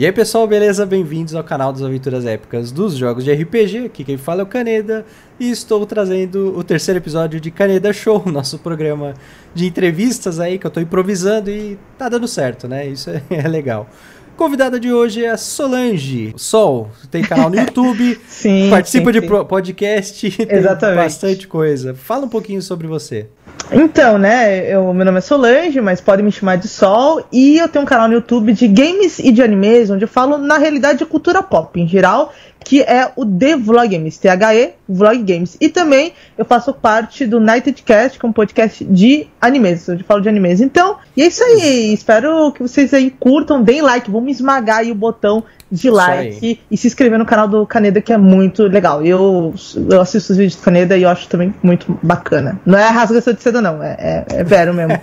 E aí pessoal, beleza? Bem-vindos ao canal das Aventuras Épicas dos Jogos de RPG. Aqui quem fala é o Caneda e estou trazendo o terceiro episódio de Caneda Show, nosso programa de entrevistas aí que eu estou improvisando e tá dando certo, né? Isso é, é legal. Convidada de hoje é a Solange. Sol, tem canal no YouTube, sim, participa sim, de sim. podcast, Exatamente. tem bastante coisa. Fala um pouquinho sobre você. Então, né, eu, meu nome é Solange, mas podem me chamar de Sol, e eu tenho um canal no YouTube de games e de animes, onde eu falo, na realidade, de cultura pop em geral, que é o The Vlog Games, T-H-E, Vlog Games. E também eu faço parte do Nighted Cast, que é um podcast de animes, onde eu falo de animes. Então, e é isso aí, espero que vocês aí curtam, deem like, vamos esmagar aí o botão de like e se inscrever no canal do Caneda, que é muito legal. Eu, eu assisto os vídeos do Caneda e eu acho também muito bacana. Não é rasgação de seda, não, é, é, é vero mesmo.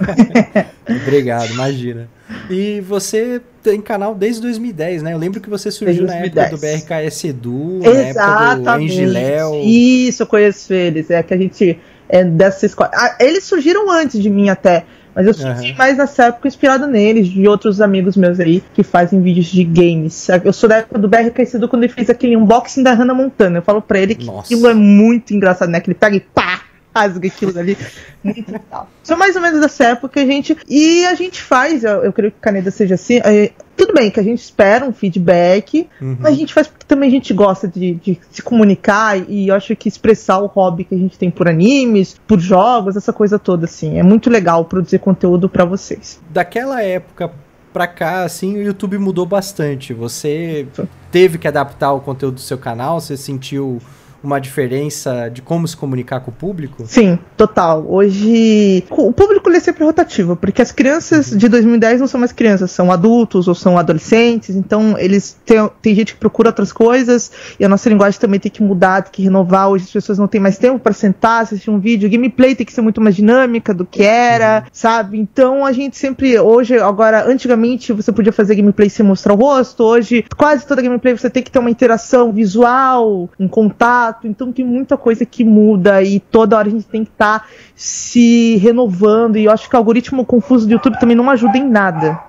Obrigado, imagina. E você tem canal desde 2010, né? Eu lembro que você surgiu na época do BRKS Edu, Exatamente. na época do Engiléu. Isso, eu conheço eles. É que a gente é dessa escola. Ah, eles surgiram antes de mim até. Mas eu uhum. mais nessa época inspirado neles, de outros amigos meus aí que fazem vídeos de games. Eu sou da época do BR Caicedo quando ele fez aquele unboxing da Hannah Montana. Eu falo pra ele que Nossa. aquilo é muito engraçado, né? Que ele pega e pá! Rasga aquilo ali. Muito legal. São mais ou menos dessa época, a gente. E a gente faz, eu, eu creio que Caneda seja assim. É, tudo bem que a gente espera um feedback, uhum. mas a gente faz porque também a gente gosta de, de, se comunicar e eu acho que expressar o hobby que a gente tem por animes, por jogos, essa coisa toda, assim. É muito legal produzir conteúdo para vocês. Daquela época pra cá, assim, o YouTube mudou bastante. Você teve que adaptar o conteúdo do seu canal, você sentiu uma diferença de como se comunicar com o público? Sim, total. Hoje o público é sempre rotativo, porque as crianças uhum. de 2010 não são mais crianças, são adultos ou são adolescentes, então eles têm, tem gente que procura outras coisas e a nossa linguagem também tem que mudar, tem que renovar. Hoje as pessoas não têm mais tempo para sentar, assistir um vídeo, gameplay tem que ser muito mais dinâmica do que era, uhum. sabe? Então a gente sempre hoje, agora antigamente você podia fazer gameplay sem mostrar o rosto, hoje quase toda gameplay você tem que ter uma interação visual, um contato então tem muita coisa que muda e toda hora a gente tem que estar tá se renovando. E eu acho que o algoritmo confuso do YouTube também não ajuda em nada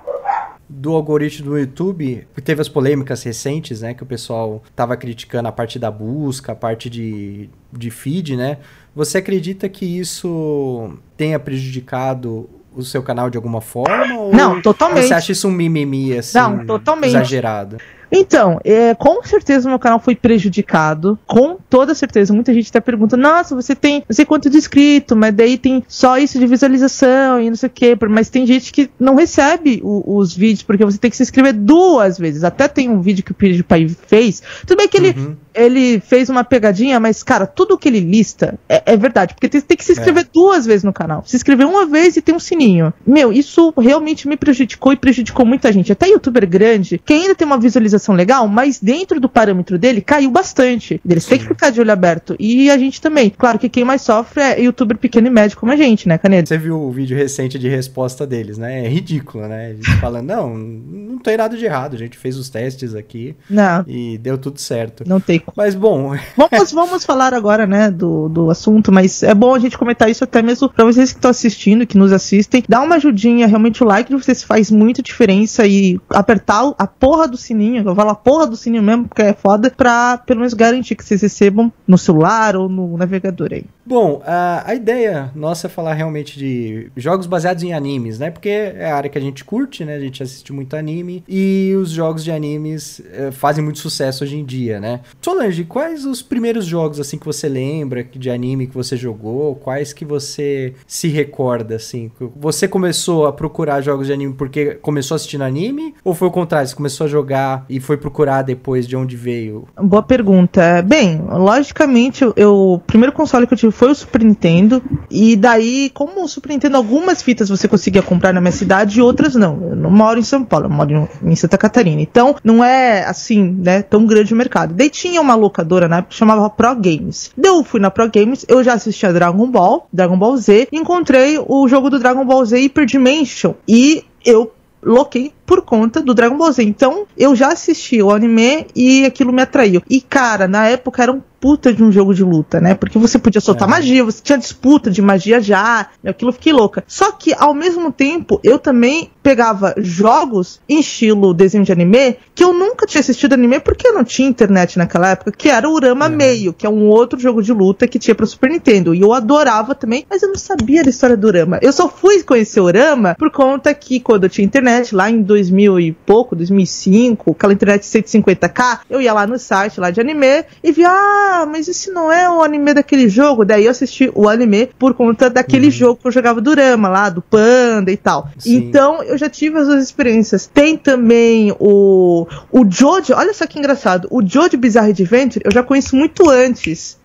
do algoritmo do YouTube, teve as polêmicas recentes, né, que o pessoal tava criticando a parte da busca, a parte de, de feed, né? Você acredita que isso tenha prejudicado o seu canal de alguma forma? Não, totalmente. Você acha isso um mimimi, assim, não, totalmente. exagerado? Então, é, com certeza meu canal foi prejudicado. Com toda certeza. Muita gente até pergunta: nossa, você tem não sei quanto de inscrito, mas daí tem só isso de visualização e não sei o quê. Mas tem gente que não recebe o, os vídeos porque você tem que se inscrever duas vezes. Até tem um vídeo que o PewDiePie fez. Tudo bem que ele, uhum. Ele fez uma pegadinha, mas, cara, tudo que ele lista é, é verdade. Porque tem, tem, que se inscrever é. duas vezes no canal. Se inscrever uma vez e tem um sininho. Meu, isso realmente me prejudicou e prejudicou muita gente. Até youtuber grande, que ainda tem uma visualização legal, mas dentro do parâmetro dele caiu bastante. Eles têm que ficar de olho aberto. E a gente também. Claro que quem mais sofre é youtuber pequeno e médio como a gente, né, Caneta? Você viu o vídeo recente de resposta deles, né? É ridículo, né? Eles falam, não, não tem nada de errado. A gente fez os testes aqui não. e deu tudo certo. Não tem. Mas bom. Vamos, vamos falar agora, né, do, do assunto, mas é bom a gente comentar isso até mesmo pra vocês que estão assistindo, que nos assistem. Dá uma ajudinha, realmente o like de vocês faz muita diferença e apertar a porra do sininho eu falo a porra do sininho mesmo, porque é foda, pra pelo menos garantir que vocês recebam no celular ou no navegador aí. Bom, a, a ideia nossa é falar realmente de jogos baseados em animes, né? Porque é a área que a gente curte, né? A gente assiste muito anime e os jogos de animes é, fazem muito sucesso hoje em dia, né? Solange, quais os primeiros jogos assim que você lembra de anime que você jogou? Quais que você se recorda assim? Você começou a procurar jogos de anime porque começou assistindo anime ou foi o contrário, você começou a jogar e foi procurar depois de onde veio? Boa pergunta. Bem, logicamente, eu, o primeiro console que eu tive foi o Super Nintendo. E daí, como o Super Nintendo, algumas fitas você conseguia comprar na minha cidade e outras não. Eu não moro em São Paulo, eu moro em Santa Catarina. Então, não é assim, né, tão grande o mercado. Daí tinha uma locadora na época que chamava Pro Games. Daí eu fui na Pro Games, eu já assistia Dragon Ball, Dragon Ball Z, encontrei o jogo do Dragon Ball Z Hyper Dimension. E eu loquei por conta do Dragon Ball Z. Então, eu já assisti o anime e aquilo me atraiu. E, cara, na época eram puta de um jogo de luta, né? Porque você podia soltar É. magia, você tinha disputa de magia já, e aquilo eu fiquei louca. Só que, ao mesmo tempo, eu também pegava jogos em estilo desenho de anime, que eu nunca tinha assistido anime porque eu não tinha internet naquela época, que era o Urama Uhum. Meio, que é um outro jogo de luta que tinha pra Super Nintendo. E eu adorava também, mas eu não sabia da história do Urama. Eu só fui conhecer o Urama por conta que quando eu tinha internet, lá em 2000 e pouco, 2005, aquela internet 150k, eu ia lá no site lá de anime e via, ah, mas esse não é o anime daquele jogo. Daí eu assisti o anime por conta daquele Uhum. jogo que eu jogava do Urama lá, do Panda e tal. Sim. Então eu já tive as duas experiências. Tem também o, o Jojo, olha só que engraçado, o Jojo Bizarre Adventure eu já conheço muito antes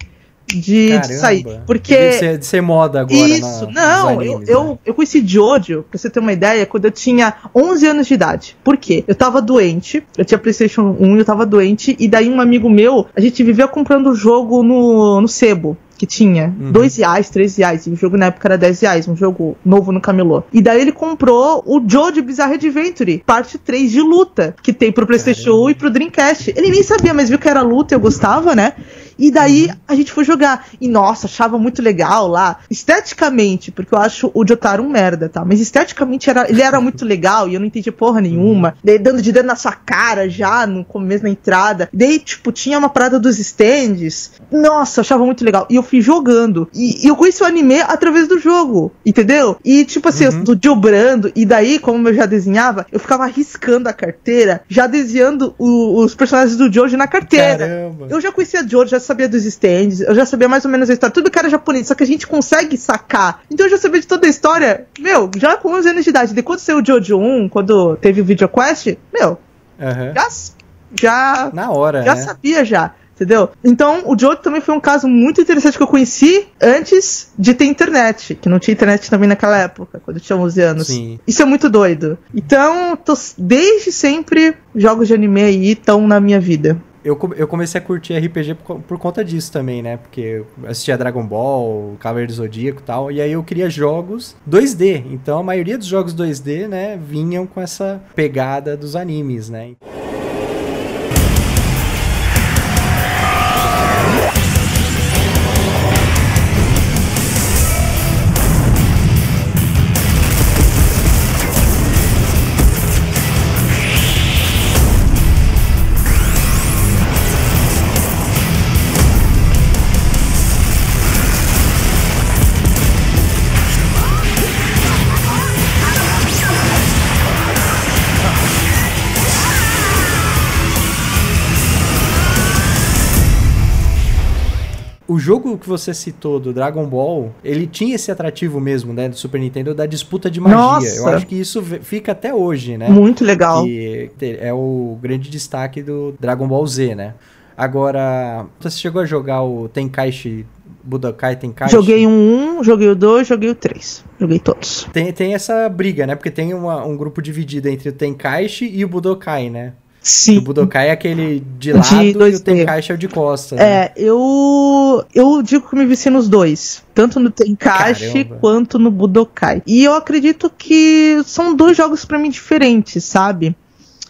de, de sair. Porque. De ser, de ser moda agora. Isso, na- não, eu, animes, eu, né? eu conheci Jojo, pra você ter uma ideia, quando eu tinha 11 anos de idade. Por quê? Eu tava doente, eu tinha PlayStation 1, eu tava doente, e daí um amigo meu, a gente vivia comprando o jogo no, no sebo. Que tinha Uhum. 2 reais, 3 reais, e o jogo na época era 10 reais, um jogo novo no camelô. E daí ele comprou o Jojo Bizarre Adventure, parte 3 de luta, que tem pro PlayStation Caramba. 1 e pro Dreamcast. Ele nem sabia, mas viu que era luta e eu gostava, né? E daí Uhum. a gente foi jogar. E nossa, achava muito legal lá. Esteticamente, porque eu acho o Jotaro um merda, tá? Mas esteticamente era, ele era muito legal e eu não entendi porra nenhuma. Daí dando de dedo na sua cara já no começo, na entrada. Daí, tipo, tinha uma parada dos stands. Nossa, achava muito legal. E eu fui jogando. E, e eu conheci o anime através do jogo, entendeu? E, tipo assim, Uhum. eu tô dobrando. E daí, como eu já desenhava, eu ficava riscando a carteira, já desenhando o- os personagens do Jojo na carteira. Caramba. Eu já conhecia Jojo, já sabia dos stands, eu já sabia mais ou menos a história. Tudo que era japonês, só que a gente consegue sacar. Então eu já sabia de toda a história. Meu, já com 11 anos de idade. De quando saiu o Jojo 1, quando teve o VideoQuest, meu, Aham. já, já, Na hora, já né? sabia já. Entendeu? Então, o Jojo também foi um caso muito interessante que eu conheci antes de ter internet. Que não tinha internet também naquela época, quando eu tinha 11 anos. Sim. Isso é muito doido. Então, tô, desde sempre, jogos de anime aí estão na minha vida. Eu, eu comecei a curtir RPG por, por conta disso também, né? Porque eu assistia Dragon Ball, Cavaleiro do Zodíaco e tal, e aí eu queria jogos 2D. Então a maioria dos jogos 2D, né, vinham com essa pegada dos animes, né? Jogo que você citou do Dragon Ball, ele tinha esse atrativo mesmo, né, do Super Nintendo, da disputa de magia. Nossa! Eu acho que isso fica até hoje, né? Muito legal. Que é o grande destaque do Dragon Ball Z, né? Agora, você chegou a jogar o Tenkaichi, Budokai Tenkaichi? Joguei um 1, joguei o 2, joguei o 3. Joguei todos. Tem, tem essa briga, né? Porque tem uma- um grupo dividido entre o Tenkaichi e o Budokai, né? Sim. O Budokai é aquele de De lado e o 2D. Tenkaichi é o de costa. né? É, eu eu digo que me viciei nos dois, tanto no Tenkaichi Caramba. quanto no Budokai. E eu acredito que são dois jogos pra mim diferentes, sabe?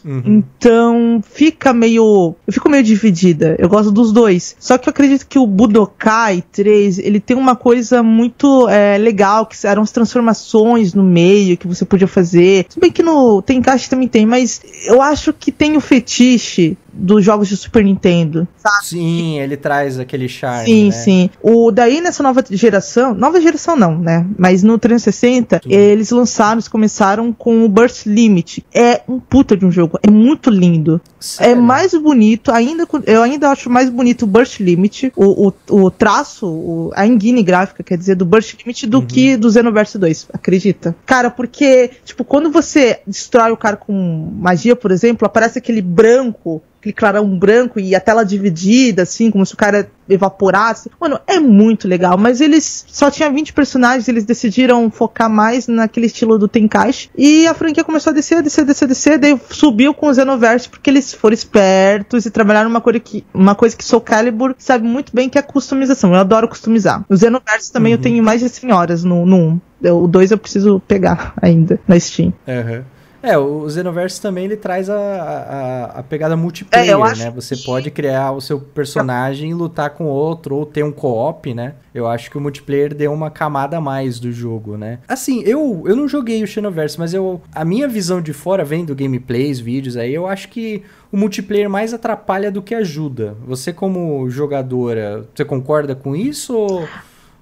Uhum. Então fica meio. Eu fico meio dividida. Eu gosto dos dois. Só que eu acredito que o Budokai 3 ele tem uma coisa muito é, legal, que eram as transformações no meio que você podia fazer. Se bem que no Tenkaichi também tem, mas eu acho que tem o fetiche dos jogos de Super Nintendo. Sabe? Sim, ele traz aquele charme, Sim, né? sim. O daí nessa nova geração, nova geração não, né? Mas no 360, Sim. eles lançaram, eles começaram com o Burst Limit. É um puta de um jogo, é muito lindo. É Sério? mais bonito, ainda eu ainda acho mais bonito o Burst Limit, o, o, o traço, o- a engine gráfica, quer dizer, do Burst Limit do Uhum. que do Xenoverse 2, acredita? Cara, porque, tipo, quando você destrói o cara com magia, por exemplo, aparece aquele branco, aquele clarão branco e a tela dividida, assim, como se o cara evaporasse. Mano, é muito legal, mas eles só tinha 20 personagens, eles decidiram focar mais naquele estilo do Tenkaichi, e a franquia começou a descer, descer, descer, descer, daí subiu com o Xenoverse porque eles foram espertos e trabalharam uma coisa que, uma coisa que Soul Calibur sabe muito bem que é a customização. Eu adoro customizar. O Xenoverse também eu Uhum. tenho mais de 100 horas no, no 1. Eu- O 2 eu preciso pegar ainda na Steam. Aham. É, o Xenoverse também ele traz a, a, a pegada multiplayer, é, né? Você que... pode criar o seu personagem e lutar com outro, ou ter um co-op, né? Eu acho que o multiplayer deu uma camada a mais do jogo, né? Assim, eu, eu não joguei o Xenoverse, mas eu a minha visão de fora, vendo gameplays, vídeos aí, eu acho que o multiplayer mais atrapalha do que ajuda. Você como jogadora, você concorda com isso ou...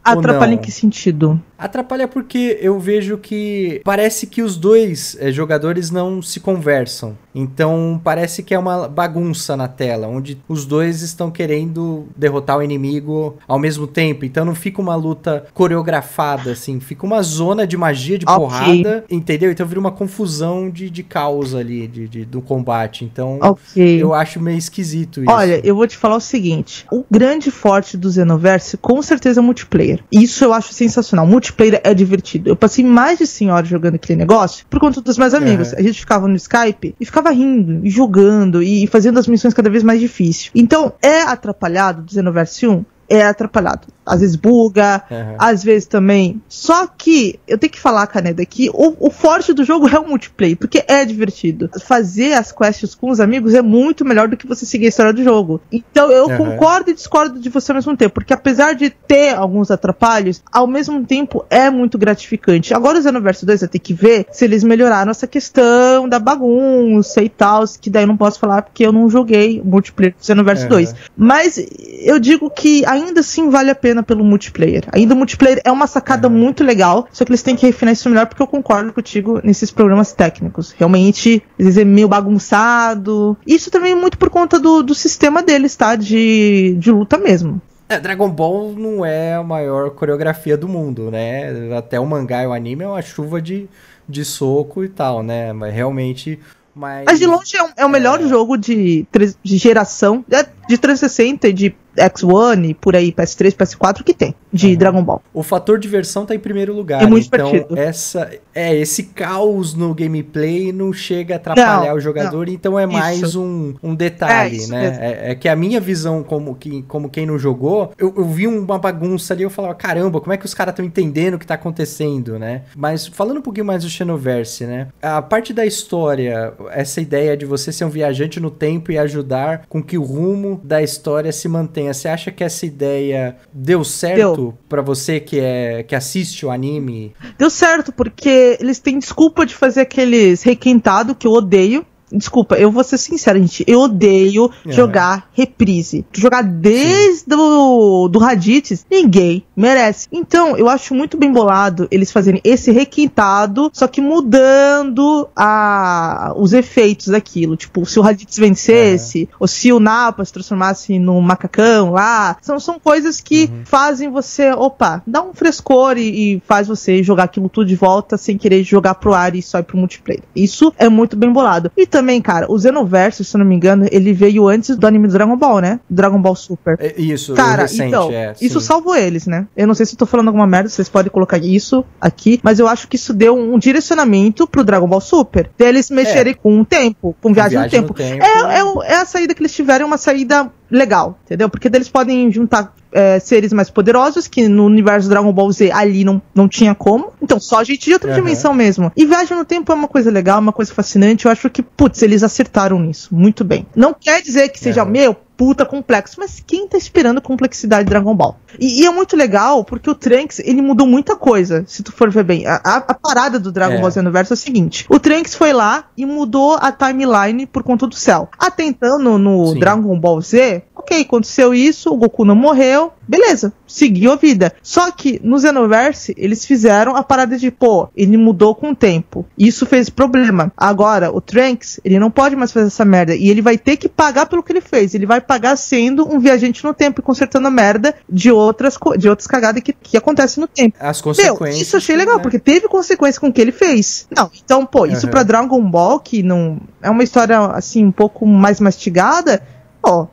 Atrapalha em que sentido? Atrapalha porque eu vejo que parece que os dois é, jogadores não se conversam. Então parece que é uma bagunça na tela, onde os dois estão querendo derrotar o inimigo ao mesmo tempo. Então não fica uma luta coreografada, assim, fica uma zona de magia, de okay. porrada, entendeu? Então vira uma confusão de, de caos ali, de, de do combate. Então okay. eu acho meio esquisito isso. Olha, eu vou te falar o seguinte: o grande forte do Xenoverse com certeza é multiplayer. Isso eu acho sensacional. Multiplayer multiplayer é divertido. Eu passei mais de 100 horas jogando aquele negócio por conta dos meus amigos. A gente ficava no Skype e ficava rindo, e jogando, e fazendo as missões cada vez mais difíceis. Então, é atrapalhado do Xenoverse 1? É atrapalhado às vezes buga, uhum. às vezes também. Só que eu tenho que falar, Caneda, que o, o, forte do jogo é o multiplayer, porque é divertido. Fazer as quests com os amigos é muito melhor do que você seguir a história do jogo. Então eu uhum. concordo e discordo de você ao mesmo tempo, porque apesar de ter alguns atrapalhos, ao mesmo tempo é muito gratificante. Agora o Xenoverse 2 vai ter que ver se eles melhoraram essa questão da bagunça e tal, que daí eu não posso falar porque eu não joguei o multiplayer do Xenoverse uhum. 2. Mas eu digo que ainda assim vale a pena pelo multiplayer. Ainda o multiplayer é uma sacada uhum. muito legal, só que eles têm que refinar isso melhor porque eu concordo contigo nesses programas técnicos. Realmente, às vezes é meio bagunçado. Isso também é muito por conta do, do sistema deles, tá? De, de luta mesmo. É, Dragon Ball não é a maior coreografia do mundo, né? Até o mangá e o anime é uma chuva de, de soco e tal, né? Mas realmente. Mas, mas de longe é, é o melhor é... jogo de, de geração, é, de 360 e de X1, por aí, PS3, PS4, que tem de uhum. Dragon Ball. O fator diversão tá em primeiro lugar. É muito então, divertido. essa é esse caos no gameplay não chega a atrapalhar não, o jogador, não. então é mais um, um detalhe, é né? É, é, que a minha visão como, que, como quem não jogou, eu, eu vi uma bagunça ali, eu falava, caramba, como é que os caras estão entendendo o que tá acontecendo, né? Mas falando um pouquinho mais do Xenoverse, né? A parte da história, essa ideia de você ser um viajante no tempo e ajudar com que o rumo da história se mantenha. Você acha que essa ideia deu certo? Para você que é que assiste o anime? Deu certo, porque eles têm desculpa de fazer aqueles requintado que eu odeio. Desculpa, eu vou ser sincera, gente. Eu odeio é. jogar reprise. Jogar desde o do Raditz, ninguém merece. Então, eu acho muito bem bolado eles fazerem esse requintado, só que mudando a, os efeitos daquilo. Tipo, se o Raditz vencesse, é. ou se o Napa se transformasse no macacão lá. São, são coisas que uhum. fazem você, opa, dá um frescor e, e, faz você jogar aquilo tudo de volta sem querer jogar pro ar e só ir pro multiplayer. Isso é muito bem bolado. E também, cara, o Xenoverse, se eu não me engano, ele veio antes do anime do Dragon Ball, né? Dragon Ball Super. É, isso, cara, recente, então, é, isso salvou eles, né? Eu não sei se eu tô falando alguma merda, vocês podem colocar isso aqui, mas eu acho que isso deu um direcionamento pro Dragon Ball Super. Deles mexerem é. com o tempo, com viagem, viagem no, tempo. no tempo. É, é, é a saída que eles tiveram, uma saída legal, entendeu? Porque eles podem juntar é, seres mais poderosos, que no universo Dragon Ball Z ali não, não tinha como. Então, só gente de outra uhum. dimensão mesmo. E viagem no tempo é uma coisa legal, uma coisa fascinante. Eu acho que, putz, eles acertaram nisso. Muito bem. Não quer dizer que seja, uhum. meu, puta complexo. Mas quem tá esperando complexidade de Dragon Ball? E, e, é muito legal porque o Trunks, ele mudou muita coisa, se tu for ver bem. A, a, a parada do Dragon é. Ball Z Universo é o seguinte: o Trunks foi lá e mudou a timeline por conta do céu. Até então, no, no Dragon Ball Z, ok, aconteceu isso, o Goku não morreu, beleza, seguiu a vida. Só que no Xenoverse, eles fizeram a parada de, pô, ele mudou com o tempo. Isso fez problema. Agora, o Trunks, ele não pode mais fazer essa merda. E ele vai ter que pagar pelo que ele fez. Ele vai pagar sendo um viajante no tempo e consertando a merda de outras, de outras cagadas que, que acontecem no tempo. As consequências. Meu, isso achei legal, né? porque teve consequência com o que ele fez. Não, então, pô, isso uhum. pra Dragon Ball, que não é uma história, assim, um pouco mais mastigada, ó,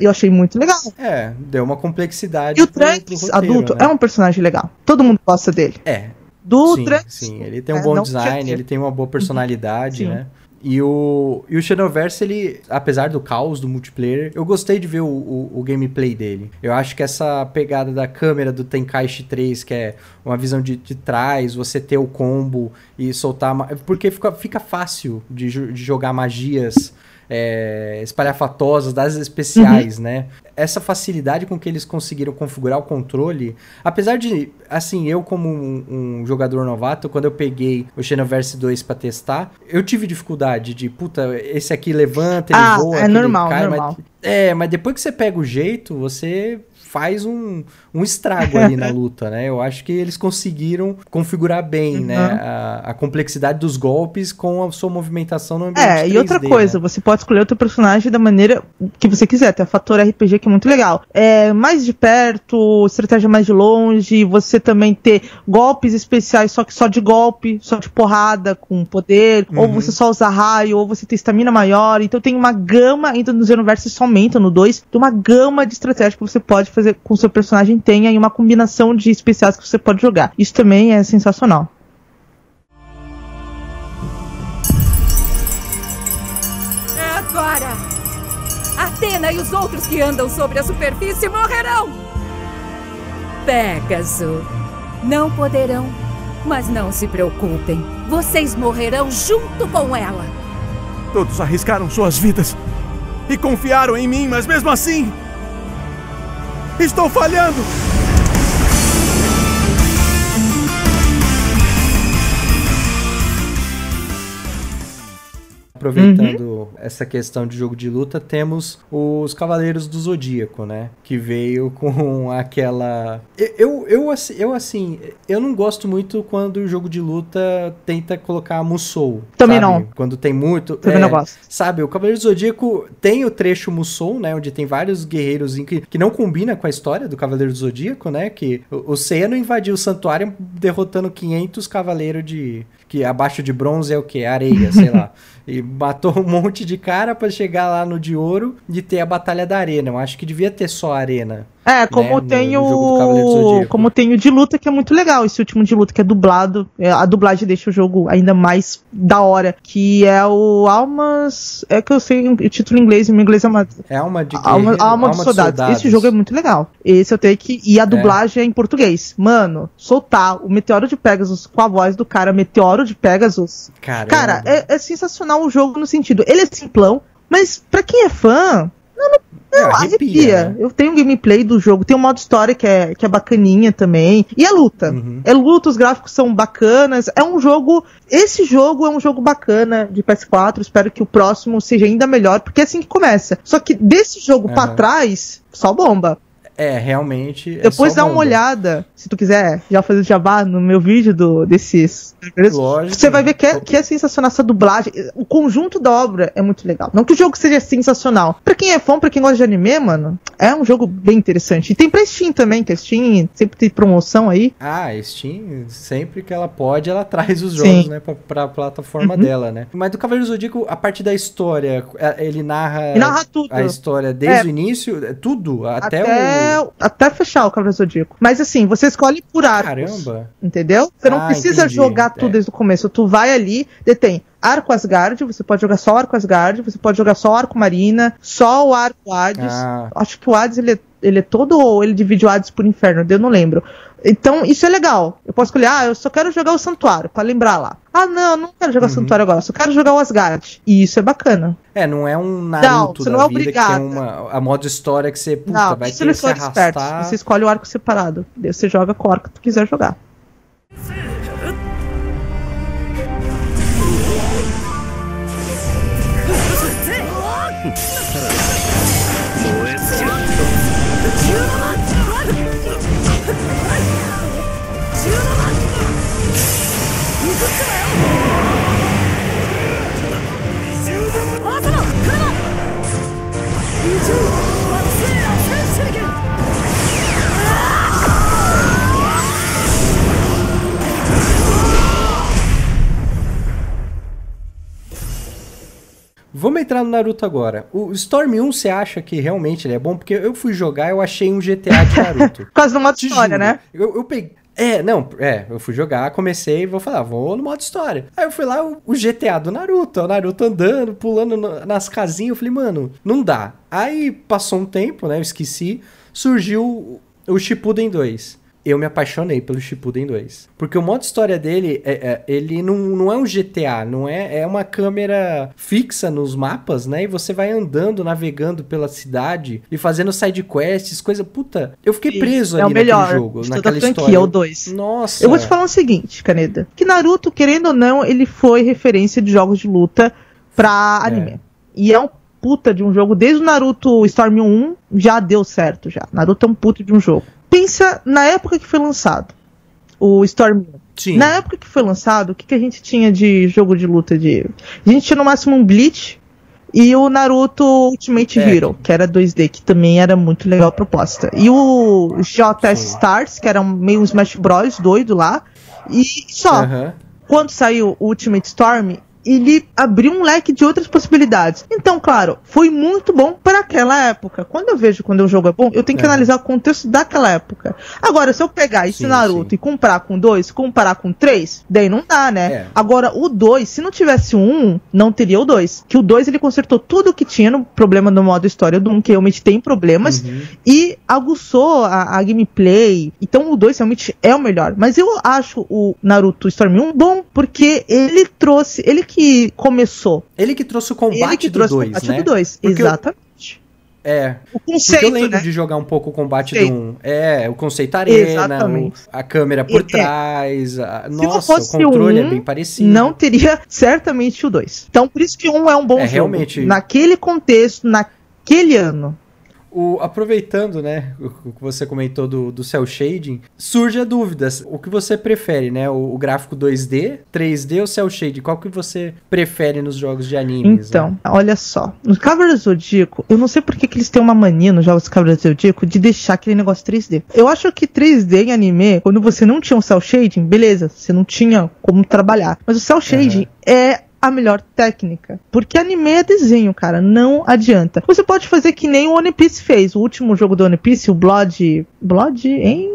eu achei muito legal. É, deu uma complexidade. E o Trunks, adulto, né? é um personagem legal. Todo mundo gosta dele. É. Do sim, Trunks. Sim, ele tem um é, bom design, ele tem uma boa personalidade, né? E o, e o Xenoverse, ele, apesar do caos do multiplayer, eu gostei de ver o, o, o, gameplay dele. Eu acho que essa pegada da câmera do Tenkaichi 3, que é uma visão de, de trás, você ter o combo e soltar. Porque fica, fica fácil de, de jogar magias é, espalhafatosas, das especiais, uhum. né? Essa facilidade com que eles conseguiram configurar o controle, apesar de, assim, eu como um, um jogador novato, quando eu peguei o Xenoverse 2 para testar, eu tive dificuldade de, puta, esse aqui levanta, ele ah, voa, é normal, cai, normal. Mas, é, mas depois que você pega o jeito, você faz um, um estrago ali na luta, né? Eu acho que eles conseguiram configurar bem, uhum. né? A, a, complexidade dos golpes com a sua movimentação no ambiente É, 3D, e outra coisa, né? você pode escolher o teu personagem da maneira que você quiser. Tem a fator RPG que é muito legal. É mais de perto, estratégia mais de longe, você também ter golpes especiais só que só de golpe, só de porrada com poder, uhum. ou você só usa raio, ou você tem estamina maior. Então tem uma gama, ainda no Xenoverse isso aumenta no 2, tem uma gama de estratégia que você pode fazer fazer com o seu personagem tenha e uma combinação de especiais que você pode jogar. Isso também é sensacional. É agora! Atena e os outros que andam sobre a superfície morrerão! Pegasus, não poderão, mas não se preocupem, vocês morrerão junto com ela. Todos arriscaram suas vidas e confiaram em mim, mas mesmo assim Estou falhando! Aproveitando uhum. essa questão de jogo de luta, temos os Cavaleiros do Zodíaco, né? Que veio com aquela. Eu, eu, eu, eu assim, eu não gosto muito quando o jogo de luta tenta colocar Musou. Também sabe? não. Quando tem muito. Também é, não gosto. Sabe, o Cavaleiro do Zodíaco tem o trecho Musou, né? Onde tem vários guerreiros que, que não combina com a história do Cavaleiro do Zodíaco, né? Que o, o não invadiu o santuário derrotando 500 cavaleiros de. Que abaixo de bronze é o que? Areia, sei lá. E matou um monte de cara para chegar lá no de ouro e ter a Batalha da Arena. Eu acho que devia ter só a Arena. É, como né, tem o. Como tem o de luta, que é muito legal. Esse último de luta que é dublado. É, a dublagem deixa o jogo ainda mais da hora. Que é o Almas. É que eu sei o título em inglês, em inglês é uma. É Alma de Alma, Alma, Alma de, soldados. soldados. Esse jogo é muito legal. Esse eu tenho que. E a é. dublagem é, é em português. Mano, soltar o Meteoro de Pegasus com a voz do cara, Meteoro de Pegasus. Caramba. Cara, é, é sensacional o jogo no sentido. Ele é simplão, mas para quem é fã, não, não é, arrepia. arrepia. Né? Eu tenho um gameplay do jogo, tem um modo história que é, que é bacaninha também. E a luta. Uhum. É luta, os gráficos são bacanas. É um jogo. Esse jogo é um jogo bacana de PS4. Espero que o próximo seja ainda melhor, porque é assim que começa. Só que desse jogo uhum. para trás, só bomba. É, realmente. É Depois é dá uma olhada, se tu quiser, já fazer jabá no meu vídeo do, desses. Lógico. Você vai ver que é, que é sensacional essa dublagem. O conjunto da obra é muito legal. Não que o jogo seja sensacional. Pra quem é fã, pra quem gosta de anime, mano, é um jogo bem interessante. E tem pra Steam também, que a Steam sempre tem promoção aí. Ah, Steam, sempre que ela pode, ela traz os jogos, Sim. né, pra, pra plataforma uhum. dela, né. Mas do Cavaleiro Zodíaco, a partir da história, é, ele narra, ele narra tudo. a história desde é. o início, é tudo, até, até o até fechar o Cavaleiro Zodíaco. Mas assim, você escolhe por arcos. Caramba. Entendeu? Você não ah, precisa entendi. jogar tudo é. desde o começo. Tu vai ali, detém arco Asgard, você pode jogar só arco Asgard, você pode jogar só arco Marina, só o arco Hades. Ah. Acho que o Hades ele é, ele é todo ou ele divide o Hades por inferno, eu não lembro. Então, isso é legal. Eu posso escolher, ah, eu só quero jogar o Santuário, para lembrar lá. Ah, não, não quero jogar uhum. o Santuário agora, só quero jogar o Asgard. E isso é bacana. É, não é um Naruto não, você não é obrigado. que tem uma, a modo história que você, puta, não, vai ter que se arrastar. Você escolhe o arco separado. Daí você joga com o arco que tu quiser jogar. Vamos entrar no Naruto agora. O Storm 1, você acha que realmente ele é bom? Porque eu fui jogar, eu achei um GTA de Naruto. Por causa do modo história, juro. né? Eu, eu peguei. É, não, é, eu fui jogar, comecei e vou falar, vou no modo história. Aí eu fui lá, o, o GTA do Naruto, o Naruto andando, pulando no- nas casinhas, eu falei, mano, não dá. Aí passou um tempo, né, eu esqueci, surgiu o- o Shippuden 2. Eu me apaixonei pelo Shippuden 2. Porque o modo história dele, é, é- ele não, não é um GTA, não é, é uma câmera fixa nos mapas, né? E você vai andando, navegando pela cidade e fazendo side quests, coisa. Puta, eu fiquei preso é ali o melhor naquele jogo, de naquela franquia, história. o 2. Nossa. Eu vou te falar o seguinte, Caneda. Que Naruto, querendo ou não, ele foi referência de jogos de luta pra anime. E é um puta de um jogo. Desde o Naruto Storm 1 já deu certo já. Naruto é um puta de um jogo. Pensa na época que foi lançado. O Storm 1. Sim. Na época que foi lançado, o que, que a gente tinha de jogo de luta de. A gente tinha no máximo um Bleach e o Naruto Ultimate É. Hero, que era 2D, que também era muito legal a proposta. E o JS Sim. Stars, que era meio um Smash Bros. doido lá. E só, quando saiu o Ultimate Storm, ele abriu um leque de outras possibilidades. Então, claro, foi muito bom para aquela época. Quando eu vejo quando um jogo é bom, eu tenho que É. analisar o contexto daquela época. Agora, se eu pegar esse Sim, Naruto sim. e comparar com dois, comparar com três, daí não dá, né? É. Agora, o 2, se não tivesse o 1, um, não teria o 2. Que o 2 ele consertou tudo que tinha no problema do modo história do 1, um, que realmente tem problemas, Uhum. e aguçou a, a gameplay. Então o 2 realmente é o melhor. Mas eu acho o Naruto Storm 1 bom, porque ele trouxe, ele que começou. Ele que trouxe o ele combate que do trouxe 2, o combate né? do 2. Porque eu- Exatamente. É. O Porque conceito, eu lembro né? de jogar um pouco o combate do Conceito. 1. É, o conceito arena, Exatamente. o- a câmera por É. trás. a- Nossa, o controle é um, bem parecido. Não teria certamente o 2. Então por isso que o 1 é um bom É, jogo. realmente. Naquele contexto, naquele ano. O, aproveitando, né, o, o que você comentou do, do cel shading, surge a dúvida. O que você prefere, né? O, o gráfico 2D, 3D ou cel shading? Qual que você prefere nos jogos de animes? Então, né? olha só. No Cavaleiro do Zodíaco, eu não sei por que, eles têm uma mania nos jogos Cavaleiro Zodíaco de deixar aquele negócio 3D. Eu acho que 3D em anime, quando você não tinha um cel shading, beleza, você não tinha como trabalhar. Mas o cel shading é a melhor técnica. Porque anime é desenho, cara. Não adianta. Você pode fazer que nem o One Piece fez. O último jogo do One Piece, o Blood. Blood, hein?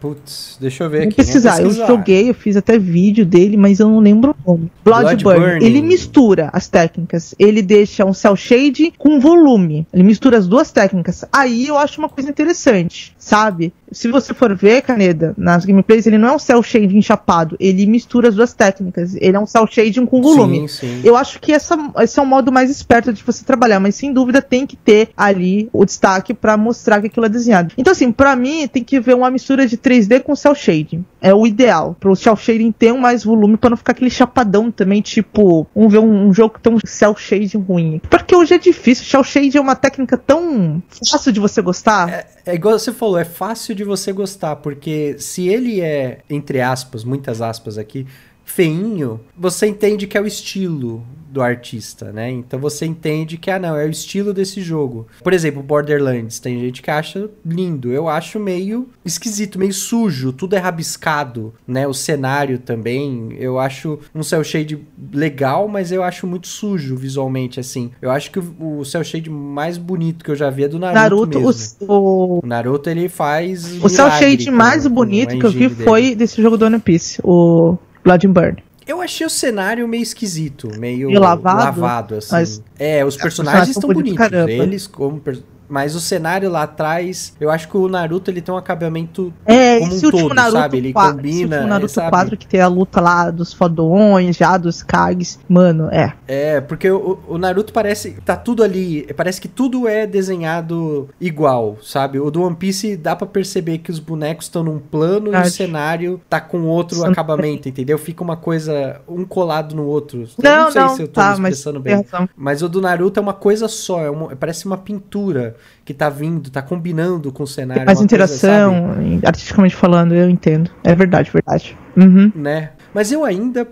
Putz, deixa eu ver aqui. pesquisar. Eu joguei, eu fiz até vídeo dele, mas eu não lembro o nome. Bloodburn. Ele mistura as técnicas. Ele deixa um cel shade com volume. Ele mistura as duas técnicas. Aí eu acho uma coisa interessante, sabe? Se você for ver, Caneda, nas gameplays, ele não é um cel shade enchapado. Ele mistura as duas técnicas. Ele é um cel shading com volume. Sim, sim. Eu acho que essa, esse é um modo mais esperto de você trabalhar, mas sem dúvida tem que ter ali o destaque pra mostrar que aquilo é desenhado. Então, assim, pra mim tem que ver uma mistura de 3D com cel shading. É o ideal. Pro cel shading ter um mais volume pra não ficar aquele chapadão também, tipo, vamos ver um, um jogo tem um cel shading ruim. Porque hoje é difícil. Cel shading é uma técnica tão fácil de você gostar. É igual você falou, é fácil de você gostar, porque se ele é, entre aspas, muitas aspas aqui, feinho, você entende que é o estilo do artista, né? Então você entende que, ah, não, é o estilo desse jogo. Por exemplo, Borderlands, tem gente que acha lindo. Eu acho meio esquisito, meio sujo, tudo é rabiscado, né? O cenário também, eu acho um cel shade legal, mas eu acho muito sujo visualmente, assim. Eu acho que o, cel shade mais bonito que eu já vi é do Naruto, Naruto, mesmo. o, o, Naruto ele faz. o cel shade mais bonito que eu vi dele. foi desse jogo do One Piece, o Blood and Burn. Eu achei o cenário meio esquisito, meio, Meio lavado, assim. É, os personagens personagens estão bonitos bonitos. Eles como. Mas o cenário lá atrás, eu acho que o Naruto ele tem um acabamento. É, como um último todo, Naruto sabe? Ele 4, combina, esse é, Naruto sabe? 4 que tem a luta lá dos fodões, já dos Kages. Mano, é. É, porque o, o Naruto parece. Tá tudo ali. Parece que tudo é desenhado igual, sabe? O do One Piece dá pra perceber que os bonecos estão num plano e o cenário tá com outro Isso acabamento, entendeu? Fica uma coisa. um colado no outro. Eu Não, não sei não, se eu tô tá, me mas expressando bem. Mas o do Naruto é uma coisa só, é uma- parece uma pintura que tá vindo, tá combinando com o cenário. Mais uma coisa, interação, artisticamente falando, eu entendo. É verdade, verdade. Uhum. né? Mas eu ainda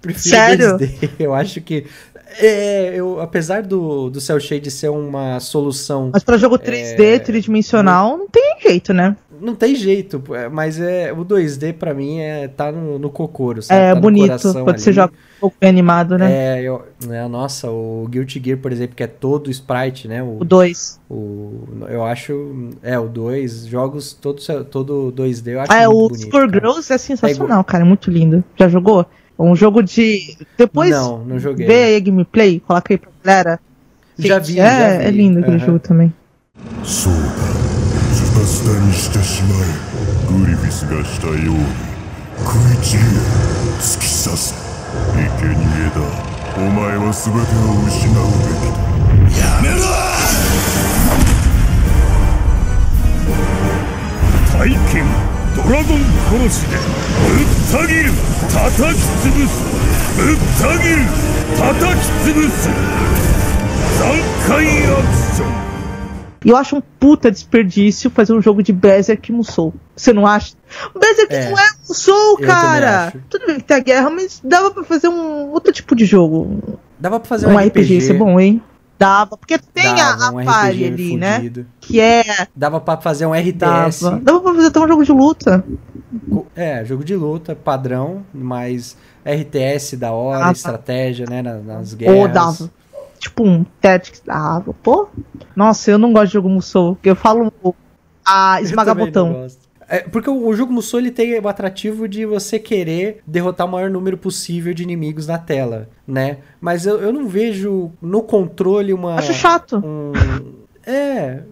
prefiro Sério? 2D. Eu acho que. É, eu, apesar do, do Cell Shade ser uma solução. Mas pra jogo 3D, É, tridimensional, não tem jeito, né? Não tem jeito, é, mas é o 2D pra mim é tá no, no cocoro, sabe? É tá bonito quando ali. você joga um pouco bem animado, né? É, eu, é, nossa, o Guilty Gear, por exemplo, que é todo sprite, né? O 2. O, eu acho. É, o 2, jogos todo, todo 2D, eu acho Ah, é, o bonito. Score cara. Girls é sensacional, cara. É muito lindo. Já jogou? Um jogo de. Depois. Não, não joguei. Vê aí a gameplay, coloca aí pra galera. Já Gente, vi, é, já vi. é lindo aquele Aham. jogo também. そうだズタにしてしまえグリフィスがしたように食いちぎれ突き刺せ。生贄だお前は全てを失うべきだ。やめろ。体験ドラゴン殺しでぶった切る叩き潰す。ぶった切る叩き潰す。3回アクション。E eu acho um puta desperdício fazer um jogo de Berserk Musou. Você não acha? Berserk É. não é Musou, cara! Tudo bem que tem a guerra, mas dava pra fazer um outro tipo de jogo. Dava pra fazer Um, RPG, isso é bom, hein? Dava. Porque tem Dava, a, um a party RPG ali, né? fudido. Que é. Dava pra fazer um RTS. Dava. Dava pra fazer até um jogo de luta. É, jogo de luta, padrão, mas RTS da hora, Ah, tá. estratégia, né, na- nas guerras. Ou dava. Tipo um Tactics dava. Pô. Nossa, eu não gosto de jogo Musou. Eu falo. A Eu esmagar botão. É, porque o, o jogo Musou ele tem o atrativo de você querer derrotar o maior número possível de inimigos na tela, né? Mas eu, eu não vejo no controle uma. Acho chato. um- é,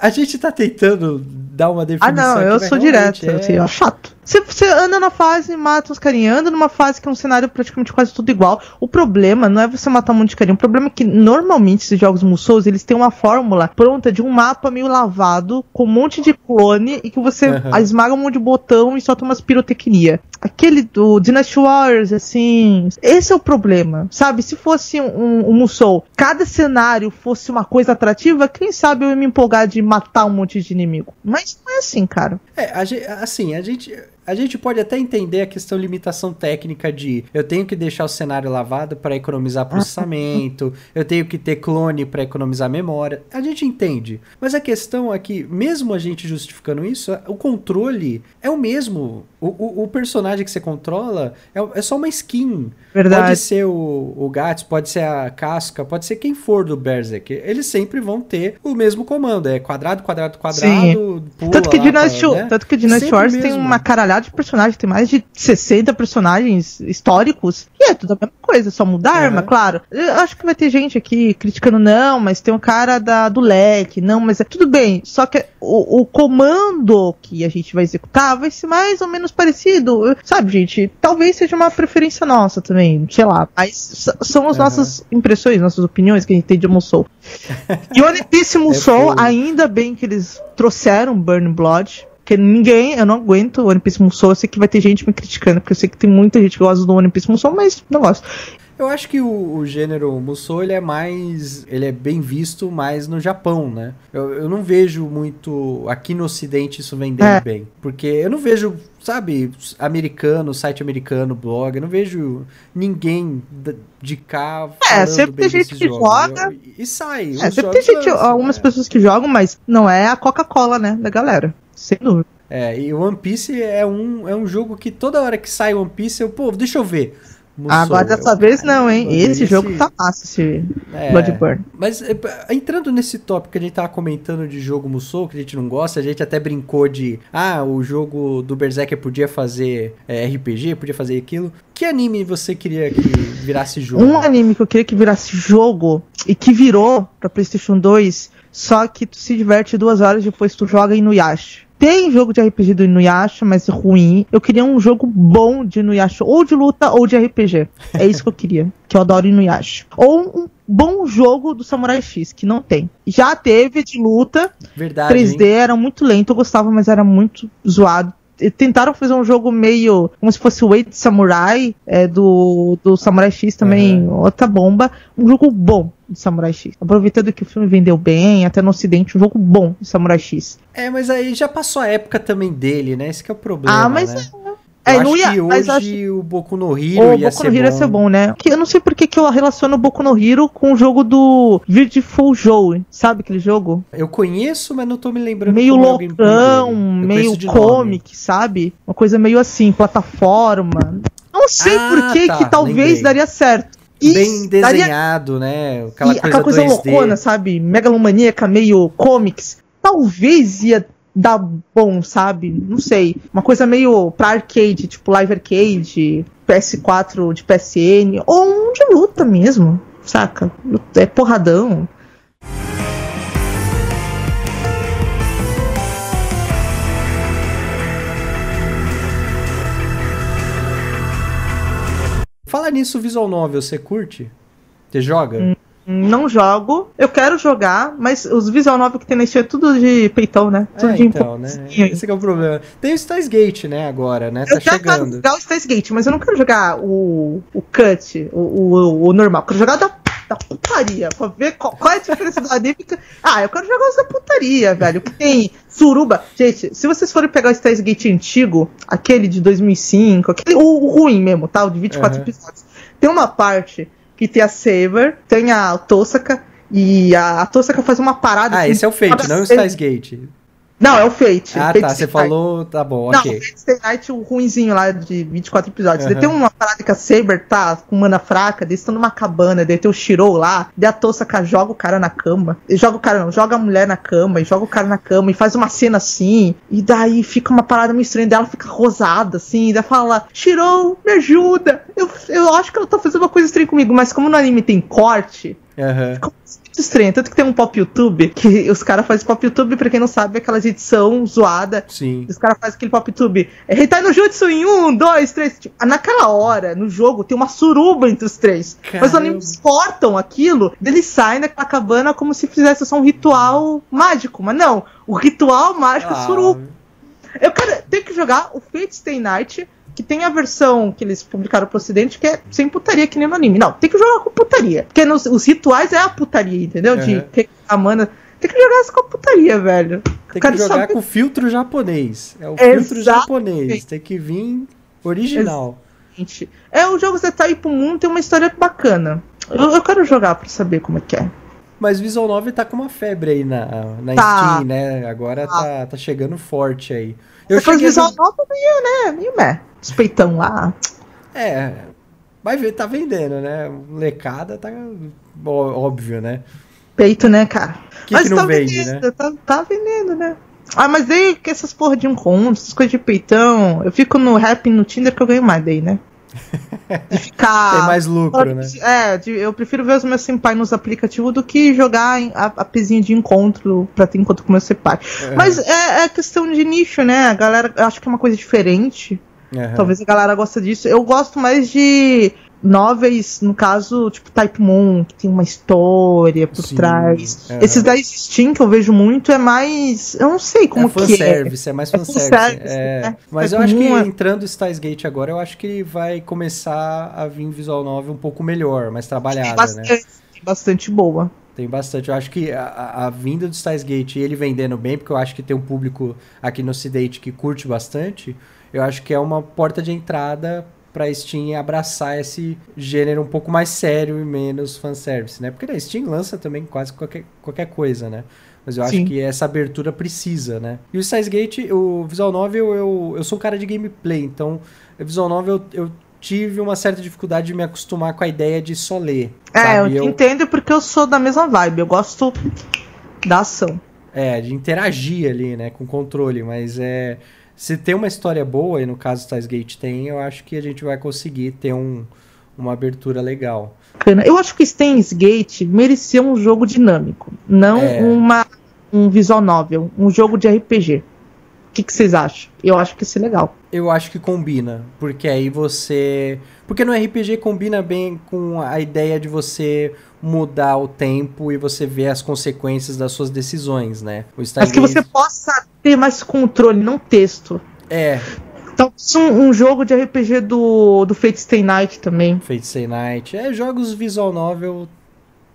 A gente tá tentando dar uma Ah, definição. não, aqui, eu sou direto. é- Assim, ó, chato. Você, você anda na fase, mata uns carinha, anda numa fase que é um cenário praticamente quase tudo igual. O problema não é você matar um monte de carinha. O problema é que normalmente esses jogos Musous, eles têm uma fórmula pronta de um mapa meio lavado, com um monte de clone, e que você Aham. esmaga um monte de botão e solta umas pirotecnia. Aquele do Dynasty Warriors, assim. Esse é o problema. Sabe? Se fosse um, um Musou, cada cenário fosse uma coisa atrativa, quem sabe eu ia me empolgar de matar um monte de inimigo. Mas não é assim, cara. É, a ge- assim, a gente, a gente pode até entender a questão limitação técnica de eu tenho que deixar o cenário lavado para economizar processamento, eu tenho que ter clone para economizar memória. A gente entende. Mas a questão é que, mesmo a gente justificando isso, o controle é o mesmo. O, o, o personagem que você controla é, é só uma skin. Verdade. Pode ser o, o Gats, pode ser a Casca, pode ser quem for do Berserk. Eles sempre vão ter o mesmo comando. É quadrado, quadrado, quadrado. pula Tanto que lá Dynasty, né? tanto que Dynasty Sempre Wars tem uma caralhada de personagens, tem mais de 60 personagens históricos, e é tudo a mesma coisa, só muda a Aham. arma, claro. Eu acho que vai ter gente aqui criticando, não, mas tem um cara da, do leque, não, mas é tudo bem, só que o, o comando que a gente vai executar vai ser mais ou menos parecido, sabe, gente? Talvez seja uma preferência nossa também, sei lá, mas são as Aham. nossas impressões, nossas opiniões que a gente tem de Musou. E One Piece Musou, fogo. ainda bem que eles trouxeram Burn Blood. Porque ninguém, eu não aguento One Piece Musou. Eu sei que vai ter gente me criticando, porque eu sei que tem muita gente que gosta do One Piece Musou, mas não gosto. Eu acho que o, o gênero Musou ele é mais. Ele é bem visto mais no Japão, né? Eu, eu não vejo muito aqui no Ocidente isso vendendo É. bem. Porque eu não vejo, sabe, americano, site americano, blog, eu não vejo ninguém de cá. É, sempre tem gente que jogos. joga. Eu- E sai. É, sempre tem gente, lançam, algumas é. pessoas que jogam, mas não é a Coca-Cola, né, da galera. Sem dúvida. É, e o One Piece é um, é um jogo que toda hora que sai One Piece, eu, pô, deixa eu ver. Musou, Agora dessa vez não, hein? Esse- Esse jogo tá massa, esse É, Bloodborne. Mas é, entrando nesse tópico que a gente tava comentando de jogo Musou, que a gente não gosta, a gente até brincou de ah, o jogo do Berserker podia fazer é, RPG, podia fazer aquilo. Que anime você queria que virasse jogo? Um anime que eu queria que virasse jogo e que virou pra PlayStation 2, só que tu se diverte duas horas depois tu joga Inuyasha. Tem jogo de RPG do Inuyasha, mas ruim. Eu queria um jogo bom de Inuyasha, ou de luta ou de RPG. É isso que eu queria, que eu adoro Inuyasha. Ou um bom jogo do Samurai X, que não tem. Já teve de luta, Verdade. 3D hein? era muito lento, eu gostava, mas era muito zoado. Tentaram fazer um jogo meio como se fosse o Eight Samurai, é, do, do Samurai X também, outra bomba. Um jogo bom de Samurai X. Aproveitando que o filme vendeu bem, até no ocidente, um jogo bom de Samurai X. É, mas aí já passou a época também dele, né? Esse que é o problema. Ah, mas né? É É, eu não acho ia- que hoje o Boku no Hero O ia Boku ser no Hero bom. ia ser bom, né? Que eu não sei por que eu relaciono o Boku no Hero com o jogo do Beautiful Joe. Sabe aquele jogo? Eu conheço, mas não tô me lembrando. meio é loucão, meio comic, sabe? Uma coisa meio assim, plataforma. Não sei Ah, por que tá, que talvez lembrei. daria certo. E Bem daria- desenhado, né? Aquela coisa, aquela coisa 2D. loucona, sabe? Megalomaníaca, meio comics. Talvez ia dar bom, sabe? Não sei. Uma coisa meio pra arcade, tipo live arcade, PS4 de PSN, ou um de luta mesmo, saca? É porradão. Fala nisso, Visual Novel, você curte? Você joga? Não jogo. Eu quero jogar, mas os visual novel que tem na Steam é tudo de peitão, né? Tudo É, de então, né? Esse que é o problema. Tem o Stars Gate, né, agora, né? Tá Eu quero chegando. jogar o Space Gate, mas eu não quero jogar o, o cut, o, o, o normal. Eu quero jogar da, da putaria, pra ver qual, qual é a diferença da anímica. Ah, eu quero jogar os da putaria, velho. Que tem suruba. Gente, se vocês forem pegar o Space Gate antigo, aquele de 2005, aquele, o, o ruim mesmo, tá? O de 24 Aham. episódios. Tem uma parte que tem a Saber, tem a Tosaka, e a, a Tosaka faz uma parada. Ah, assim, esse é o Fate, não é o Stars Gate. Não, é o Fate. Ah, Fate tá. Você falou. Tá bom, Não, ok. o Fate Stay Night, o ruinzinho lá de 24 episódios. Daí tem uma parada que a Saber tá com mana fraca, daí estão numa cabana, daí tem o Shirou lá, daí a Tosaka joga o cara na cama. Joga o cara não, joga a mulher na cama, e joga o cara na cama, e faz uma cena assim, e daí fica uma parada meio estranha, daí ela fica rosada, assim, e daí fala, Shirou, me ajuda! Eu, eu acho que ela tá fazendo uma coisa estranha comigo, mas como no anime tem corte, ficou muito estranho. Tanto que tem um pop YouTube, que os caras fazem pop YouTube, pra quem não sabe, é aquelas edição zoada Sim. os caras fazem aquele pop tube. É Reitai no Jutsu em um, dois, três. Tipo, naquela hora, no jogo, tem uma suruba entre os três. Mas os Caramba. animes cortam aquilo, eles saem daquela cabana como se fizesse só um ritual mágico. Mas não, o ritual mágico é Ah, suruba. Eu quero, tenho que jogar o Fate Stay Night, que tem a versão que eles publicaram pro ocidente, que é sem putaria, que nem no anime. Não, tem que jogar com putaria. Porque nos, os rituais é a putaria, entendeu? De Uhum. recuperar mana. Tem que jogar com a putaria, velho. Tem que jogar com filtro japonês. É o filtro Exatamente. japonês. Tem que vir original. Gente, É, os jogos da Type Moon tem uma história bacana. Eu, eu quero jogar pra saber como é que é. Mas Visual 9 tá com uma febre aí na, na Tá. Steam, né? Agora tá, tá chegando forte aí. Eu Eu cheguei a visual jogar- nova meio, né? Meio meh. Os peitão lá. É, vai ver, tá vendendo, né? Molecada tá óbvio, né? Peito, né, cara? Que que não vende, vendendo, né? Tá, tá vendendo, né? Ah, mas daí que essas porra de encontro, essas coisas de peitão. Eu fico no rap no Tinder que eu ganho mais daí, né? De ficar. Tem mais lucro, né? É, de- eu prefiro ver os meus senpai nos aplicativos do que jogar em- a, a pezinha de encontro pra ter encontro com meu senpai. Mas é, é questão de nicho, né? A galera eu acho que é uma coisa diferente. Aham. Talvez a galera goste disso. Eu gosto mais de noveis, no caso, tipo Type Moon, que tem uma história por Sim, trás. Esses da Steam que eu vejo muito é mais. Eu não sei como é que é. fanservice, é mais É fanservice. fanservice, é. né? Mas É eu acho que é- entrando o Gate agora, eu acho que vai começar a vir Visual 9 um pouco melhor, mais Tem trabalhada, né? bastante, tem bastante boa. Tem bastante. Eu acho que a, a- vinda do Styles Gate e ele vendendo bem, porque eu acho que tem um público aqui no Ocidente que curte bastante, eu acho que é uma porta de entrada pra Steam abraçar esse gênero um pouco mais sério e menos fanservice, né? Porque a Steam lança também quase qualquer, qualquer coisa, né? Mas eu acho Sim. que essa abertura precisa, né? E o Styles Gate, o Visual Novel, eu, eu sou um cara de gameplay, então o Visual Novel eu, eu tive uma certa dificuldade de me acostumar com a ideia de só ler. É, eu sabe? te entendo porque eu sou da mesma vibe. Eu gosto da ação. É, de interagir ali, né, com o controle, mas é. Se tem uma história boa, e no caso Styles Gate tem, eu acho que a gente vai conseguir ter um, uma abertura legal. Eu acho que Steins Gate merecia um jogo dinâmico, não É. uma, um visual novel, um jogo de RPG. O que, que vocês acham? Eu acho que ia ser legal. Eu acho que combina, porque aí você. Porque no RPG combina bem com a ideia de você mudar o tempo e você ver as consequências das suas decisões, né? O Mas que você possa ter mais controle, não texto. É, Então, um, um jogo de RPG do, do Fate Stay Night também. Fate Stay Night. É, jogos visual novel,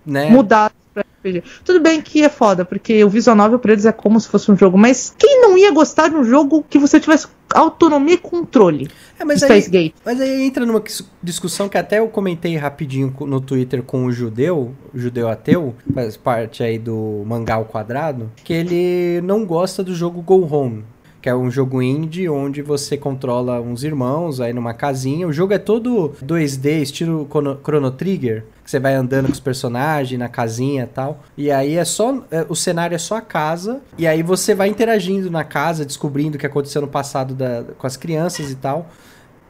né? Mudado pra RPG. Tudo bem que é foda, porque o visual novel pra eles é como se fosse um jogo, mas quem não ia gostar de um jogo que você tivesse autonomia e controle? É, mas aí, Gate. mas aí entra numa discussão que até eu comentei rapidinho no Twitter com o judeu, o judeu ateu, faz parte aí do Mangá ao Quadrado, que ele não gosta do jogo Go Home. Que é um jogo indie onde você controla uns irmãos aí numa casinha. O jogo é todo 2D, estilo Chrono, Trigger. Que você vai andando com os personagens na casinha e tal. E aí é só. é, o cenário é só a casa. E aí você vai interagindo na casa, descobrindo o que aconteceu no passado da- com as crianças e tal.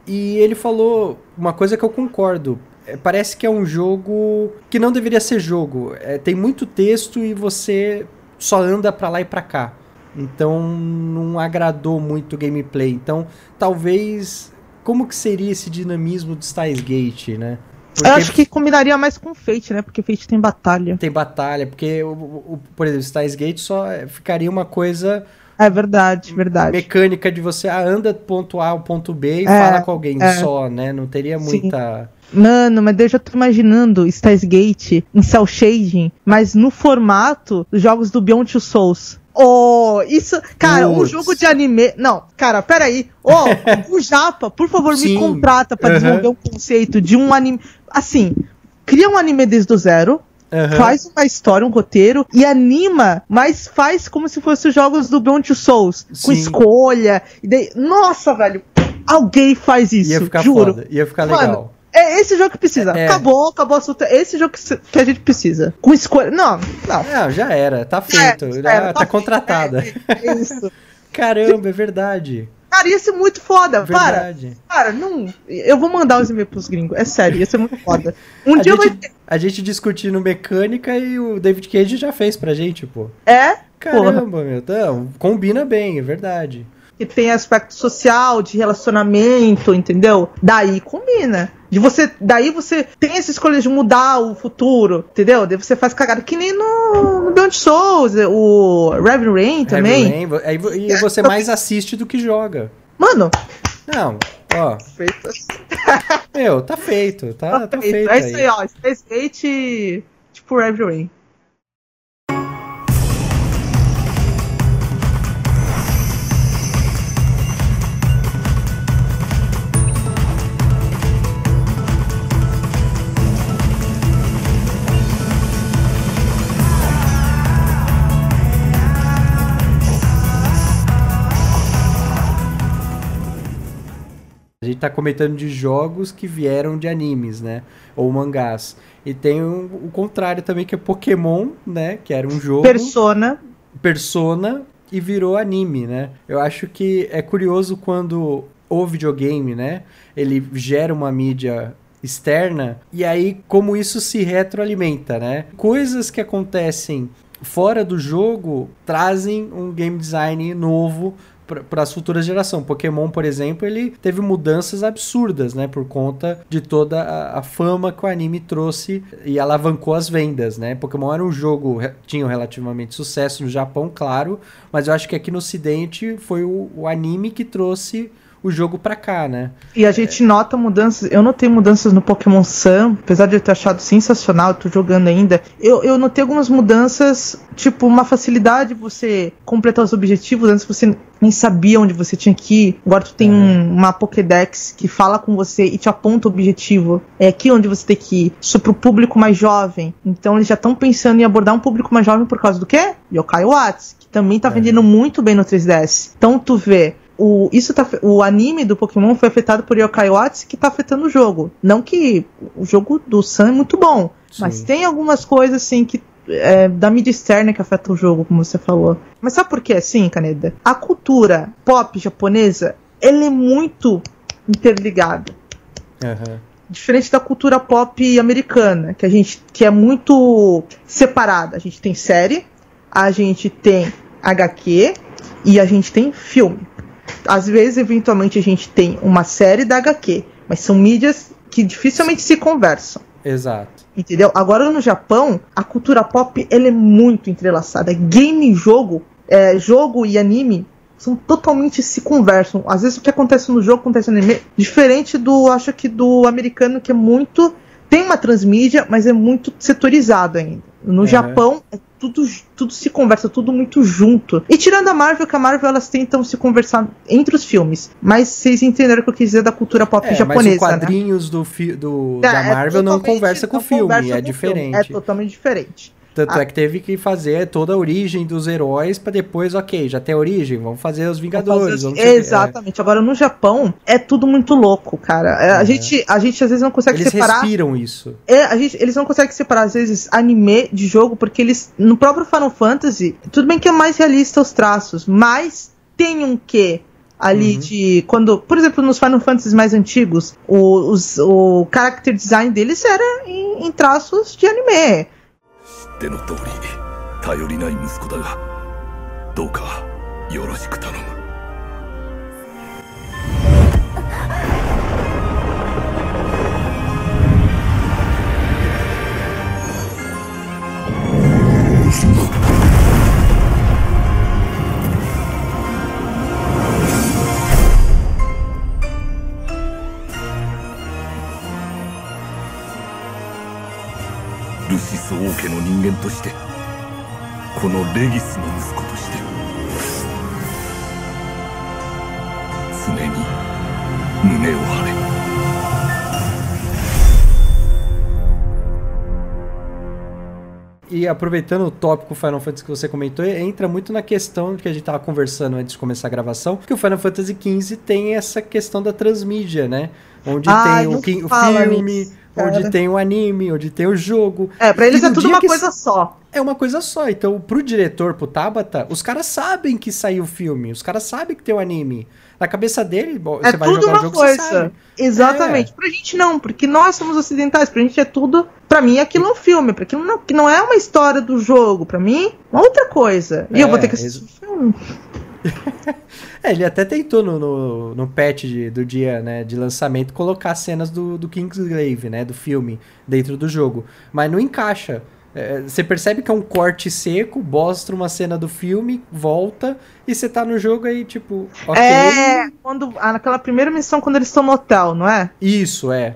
E ele falou uma coisa que eu concordo. É, Parece que é um jogo que não deveria ser jogo. É, tem muito texto e você só anda pra lá e pra cá. Então não agradou muito o gameplay. Então talvez. Como que seria esse dinamismo do Styles Gate, né? Eu acho que combinaria mais com Fate, né? Porque Fate tem batalha. tem batalha, porque, o, o- por exemplo, Styles Gate só ficaria uma coisa É verdade, verdade. mecânica de você ah, anda ponto A ao ponto B e É, fala com alguém é. só, né? Não teria Sim. muita. Mano, mas eu já tô imaginando Styles Gate em cel shading, mas no formato dos jogos do Beyond Two Souls. Oh, isso. Cara, um Putz. jogo de anime. Não, cara, peraí. Ô, o Japa, por favor, me Sim. contrata pra Aham. desenvolver um conceito de um anime. Assim, cria um anime desde o zero. Aham. Faz uma história, um roteiro e anima, mas faz como se fossem os jogos do Beyond Two Souls, com Sim. escolha. E daí, nossa, velho, alguém faz isso, Ia ficar juro. foda, ia ficar Mano, legal. É esse jogo que precisa. É. Acabou, acabou o assunto. É esse jogo que, que a gente precisa. Com escolha. Não, não. Não, já era, tá feito. É, já era, tá, contratada. É, é isso. Caramba, é verdade. Cara, ia ser muito foda. Para. Verdade. Cara, não. Eu vou mandar os e-mails pros gringos. É sério, ia ser muito foda. Um a, dia vai gente, ter. a gente discutindo mecânica e o David Cage já fez pra gente, pô. É? Caramba, meu. Então, combina bem, é verdade. Que tem aspecto social, de relacionamento, entendeu? Daí combina. De você, daí você tem essa escolha de mudar o futuro, entendeu? Daí você faz cagada que nem no, no Beyond Souls, o Reverend Rain também. Rain, e você mais assiste do que joga. Mano, Não, ó, feito meu, tá feito, tá, tá feito é isso aí, ó. Space Gate, tipo Rev Rain. Tá comentando de jogos que vieram de animes, né? Ou mangás. E tem o, o contrário também, que é Pokémon, né? Que era um jogo. Persona. Persona e virou anime, né? Eu acho que é curioso quando o videogame, né? Ele gera uma mídia externa e aí como isso se retroalimenta, né? Coisas que acontecem fora do jogo trazem um game design novo para as futuras gerações. Pokémon, por exemplo, ele teve mudanças absurdas, né, por conta de toda a, a fama que o anime trouxe e alavancou as vendas, né? Pokémon era um jogo tinha relativamente sucesso no Japão, claro, mas eu acho que aqui no Ocidente foi o, o anime que trouxe o jogo pra cá, né? E a gente nota mudanças. Eu notei mudanças no Pokémon Sun, apesar de eu ter achado sensacional, tô jogando ainda. Eu, eu notei algumas mudanças, tipo, uma facilidade de você completar os objetivos. Antes você nem sabia onde você tinha que ir. Agora tu tem um- uma Pokédex que fala com você e te aponta o objetivo. É aqui onde você tem que ir. Isso pro público mais jovem. Então eles já estão pensando em abordar um público mais jovem por causa do quê? Yokai Watts, que também tá vendendo muito bem no 3DS. Então tu vê o, isso tá, o anime do Pokémon foi afetado por Yokai Watts que tá afetando o jogo. Não que o jogo do Sun é muito bom, Sim. mas tem algumas coisas assim que é, da mídia externa que afeta o jogo, como você falou. Mas sabe por que assim, Caneda? A cultura pop japonesa, ela é muito interligada. Aham. Diferente da cultura pop americana, que a gente que é muito separada. A gente tem série, a gente tem HQ e a gente tem filme. Às vezes, eventualmente, a gente tem uma série da HQ, mas são mídias que dificilmente se conversam. Exato. Entendeu? Agora no Japão, a cultura pop ela é muito entrelaçada. Game e jogo, é, jogo e anime são totalmente se conversam. Às vezes o que acontece no jogo acontece no anime, diferente do, acho que do americano que é muito tem uma transmídia, mas é muito setorizado ainda. No. Japão, é tudo, tudo se conversa, tudo muito junto. E tirando a Marvel, que a Marvel elas tentam se conversar entre os filmes. Mas vocês entenderam o que eu quis dizer da cultura pop É, mas japonesa, os né? quadrinhos do, fi- do- É, da é Marvel não conversa com o filme, é o filme, diferente. É totalmente diferente. Tanto Ah. é que teve que fazer toda a origem dos heróis pra depois, ok, já tem a origem, vamos fazer os Vingadores. Fazer- Exatamente. Agora, no Japão, é tudo muito louco, cara. É, A, Uhum. gente, a gente às vezes não é. consegue Eles separar. respiram isso. É, a gente, eles não conseguem separar, às vezes, anime de jogo, porque eles. No próprio Final Fantasy, tudo bem que é mais realista os traços, mas tem um quê? Ali Uhum. de. Quando. Por exemplo, nos Final Fantasy mais antigos, o, os, o character design deles era em, em traços de anime. 手の通り頼りない息子だがどうかよろしく頼む。家の人間としてこのレギスの息子として常に胸を張れ E aproveitando o tópico Final Fantasy que você comentou, entra muito na questão que a gente tava conversando antes de começar a gravação, que o Final Fantasy XV tem essa questão da transmídia, né? Onde Ai, tem o, não ki- o fala filme, nisso, cara. onde tem o anime, onde tem o jogo. É, pra eles E é tudo uma coisa só. É uma coisa só. Então, pro diretor, pro Tabata, os caras sabem que saiu o filme, os caras sabem que tem o anime. Na cabeça dele, É você vai jogar o uma jogo, você coisa. sabe. Exatamente. Pra gente não, porque nós somos ocidentais, pra gente é tudo. Pra mim aquilo é um filme, pra aquilo não, que não é uma história do jogo, pra mim é outra coisa. E eu vou É, ter que assistir o filme. É, ele até tentou no, no, no patch de- do dia né, de lançamento colocar cenas do, do Kingsglaive, né, do filme, dentro do jogo. Mas não encaixa. É, você percebe que é um corte seco, mostra uma cena do filme, volta, e você tá no jogo aí, tipo, ok. É, quando, ah, naquela primeira missão, quando eles estão no hotel, não é? Isso, é.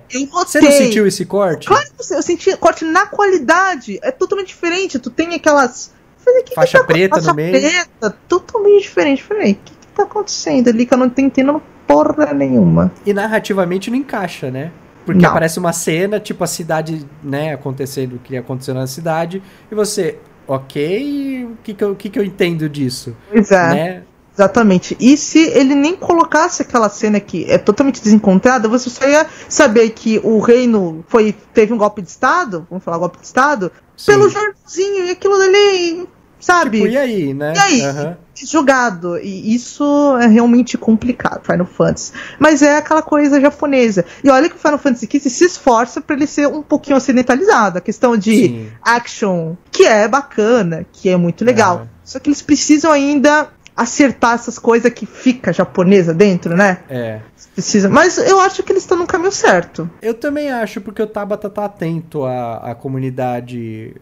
Você não sentiu esse corte? Claro que você- eu senti corte na qualidade. É totalmente diferente. Tu tem aquelas. Falei, que Faixa que tá, preta faixa no meio. preta, totalmente diferente. Falei, o que, que tá acontecendo ali que eu não tô entendendo porra nenhuma. E narrativamente não encaixa, né? Porque Não. aparece uma cena, tipo a cidade, né, acontecendo o que aconteceu na cidade, e você, ok, o que que eu, o que que eu entendo disso? Pois é. Né? Exatamente. E se ele nem colocasse aquela cena que é totalmente desencontrada, você só ia saber que o reino foi teve um golpe de Estado, vamos falar golpe de Estado, Sim. pelo jornalzinho, e aquilo dali, sabe? Tipo, e aí, né? E aí? Aham. jogado. E isso é realmente complicado, Final Fantasy. Mas é aquela coisa japonesa. E olha que o Final Fantasy XV se esforça para ele ser um pouquinho ocidentalizado. A questão de Sim. action, que é bacana, que é muito legal. É. Só que eles precisam ainda acertar essas coisas que fica japonesa dentro, né? É. Precisa. Mas eu acho que eles estão no caminho certo. Eu também acho, porque o Tabata tá atento à, à comunidade,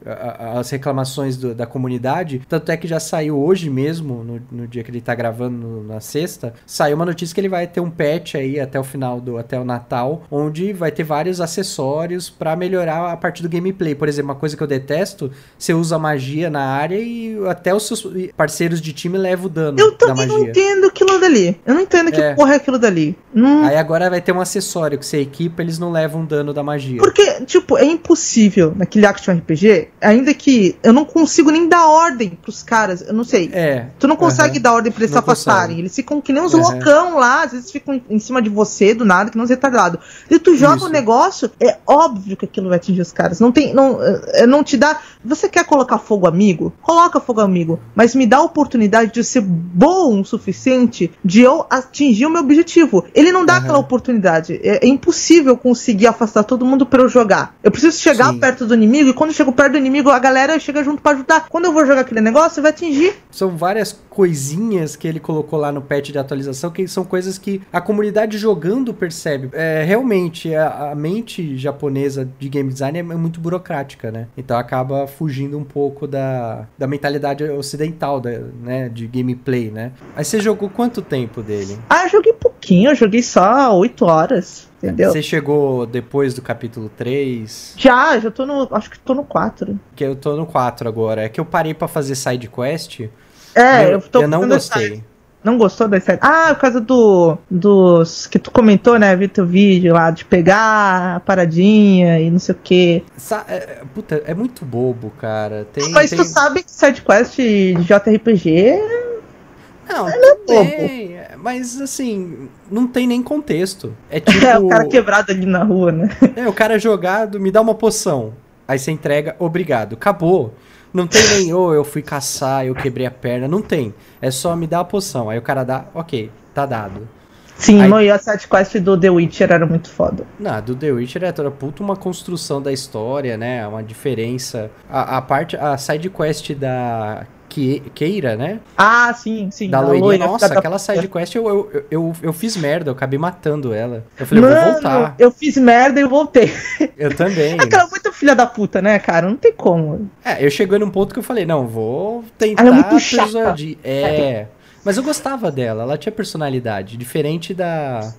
às reclamações do- da comunidade. Tanto é que já saiu hoje mesmo, no, no dia que ele tá gravando, no- na sexta, saiu uma notícia que ele vai ter um patch aí até o final do até o Natal, onde vai ter vários acessórios pra melhorar a parte do gameplay. Por exemplo, uma coisa que eu detesto, você usa magia na área e até os seus parceiros de time levam o dano Eu da também não entendo aquilo dali. Eu não entendo que É. porra é aquilo dali. Não, Aí agora vai ter um acessório que você equipa, eles não levam dano da magia. Porque, tipo, é impossível naquele action RPG, ainda que eu não consigo nem dar ordem pros caras, eu não sei. É. Tu não consegue dar ordem pra eles se Não afastarem. consegue. Eles ficam que nem uns Aham. loucão lá, às vezes ficam em- cima de você do nada, que não uns retardados. E tu joga Isso. um negócio, é óbvio que aquilo vai atingir os caras. Não tem. Não, é, não te dá. Você quer colocar fogo amigo? Coloca fogo amigo. Mas me dá a oportunidade de eu ser bom o suficiente de eu atingir o meu objetivo. Ele não dá Aham. aquela oportunidade. É, é impossível conseguir afastar todo mundo pra eu jogar. Eu preciso chegar Sim. perto do inimigo e quando eu chego perto do inimigo, a galera chega junto pra ajudar. Quando eu vou jogar aquele negócio, vai atingir. São várias coisinhas que ele colocou lá no patch de atualização que são coisas que a comunidade jogando percebe. É, realmente, a, a mente japonesa de game design é muito burocrática, né? Então acaba fugindo um pouco da, da mentalidade ocidental, da, né? De gameplay, né? Aí você jogou quanto tempo dele? Ah, eu joguei pouquinho. eu joguei só 8 horas. Entendeu? Você chegou depois do capítulo 3? Já, já tô no. Acho que tô no 4. Que eu tô no 4 agora. É que eu parei pra fazer side quest. É, eu, eu tô eu não gostei. Não gostou da série? Ah, por causa do. Dos. Que tu comentou, né? Vi teu vídeo lá de pegar a paradinha e não sei o quê. Sa- é- puta, é muito bobo, cara. Tem, Mas tem... tu sabe que sidequest de JRPG. Não, é tem, é, mas assim, não tem nem contexto. É tipo. É o cara quebrado ali na rua, né? É, o cara jogado, me dá uma poção. Aí você entrega, obrigado. Acabou. Não tem nem, ô, eu fui caçar, eu quebrei a perna. Não tem. É só me dar a poção. Aí o cara dá, ok, tá dado. Sim, Aí- e a sidequest do The Witcher era muito foda. Não, do The Witcher é toda puta uma construção da história, né? Uma diferença. A, a parte, a side quest da Keira, né? Ah, sim, sim. Da loirinha. loira, Nossa, da aquela puta. side quest eu, eu, eu, eu fiz merda, eu acabei matando ela. Eu falei, eu vou Mano, voltar. eu fiz merda e eu voltei. Eu também. Aquela é muito filha da puta, né, cara? Não tem como. É, eu cheguei num ponto que eu falei, não, vou tentar Ela é muito chata. persuadir. É. Mas eu gostava dela, ela tinha personalidade. Diferente da.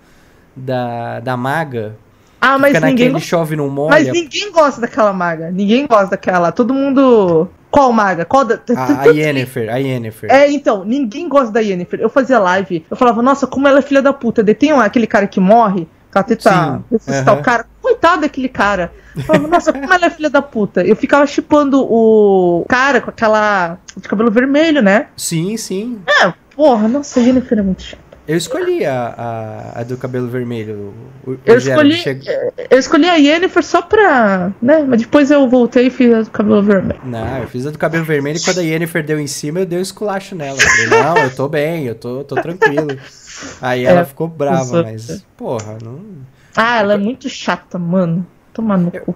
Da, da maga. Ah, que mas ninguém chove não molha. Mas ninguém gosta daquela maga. Ninguém gosta daquela. Todo mundo. Qual maga? Qual da. A, a Yennefer, a Yennefer. É, então, ninguém gosta da Yennefer. Eu fazia live, eu falava, nossa, como ela é filha da puta. Um- aquele cara que morre, que ela tenta ressuscitar aham. o cara. Coitado daquele cara. Eu falava, nossa, como ela é filha da puta. Eu ficava chipando o cara com aquela. de cabelo vermelho, né? Sim, sim. É, porra, nossa, a Yennefer é muito chata. Eu escolhi a, a, a do cabelo vermelho. O, Eu escolhi, Cheg- eu escolhi a Yennefer só pra. né? Mas depois eu voltei e fiz a do cabelo vermelho. Não, eu fiz a do cabelo vermelho e quando a Yennefer deu em cima, eu dei um esculacho nela. Eu falei, não, eu tô bem, eu tô, tô tranquilo. Aí ela É, ficou brava, mas, porra, não. Ah, ela é muito chata, mano. Toma no cu.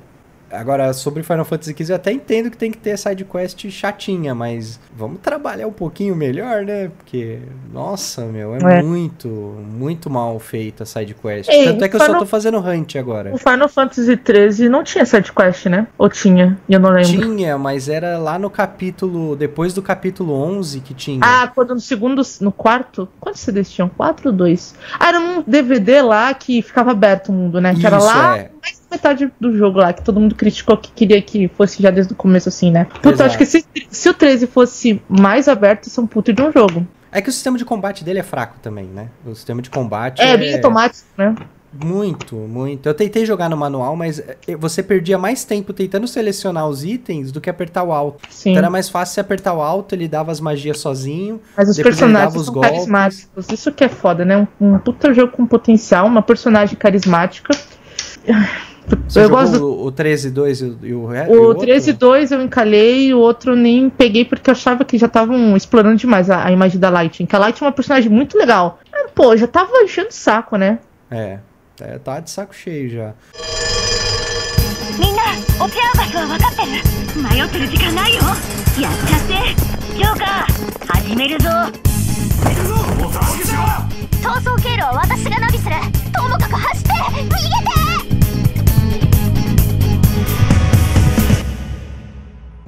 Agora, sobre Final Fantasy XV, eu até entendo que tem que ter side quest chatinha, mas vamos trabalhar um pouquinho melhor, né? Porque, nossa, meu, é, É. muito, muito mal feita a side quest. Ei, Tanto é que eu só tô fazendo hunt agora. O Final Fantasy XIII não tinha sidequest, né? Ou tinha? Eu não lembro. Tinha, mas era lá no capítulo, depois do capítulo 11 que tinha. Ah, quando no segundo, no quarto? Quantos CDs tinham? Quatro ou dois? Ah, era um DVD lá que ficava aberto o mundo, né? Que era Isso, lá, é. Mais metade do jogo lá, que todo mundo criticou que queria que fosse já desde o começo assim, né? Puta, Exato. acho que se, se o 13 fosse mais aberto, isso é um puto de um jogo. É que o sistema de combate dele é fraco também, né? O sistema de combate É, bem automático, né? Muito, muito. Eu tentei jogar no manual, mas eh, você perdia mais tempo tentando selecionar os itens do que apertar o alto. Sim. Então era mais fácil você apertar o alto, ele dava as magias sozinho. Mas os personagens os são golpes. carismáticos. Isso que é foda, né? Um, um puta jogo com potencial, uma personagem carismática. Você eu gosto do, o, o 13-2 e o, e o, e O outro? 13 2 eu encalhei, o outro nem peguei porque eu achava que já estavam explorando demais a, a imagem da Lightning. Que a Lightning é uma personagem muito legal. Mas, pô, já tava enchendo o saco, né? É, é, tá de saco cheio já. み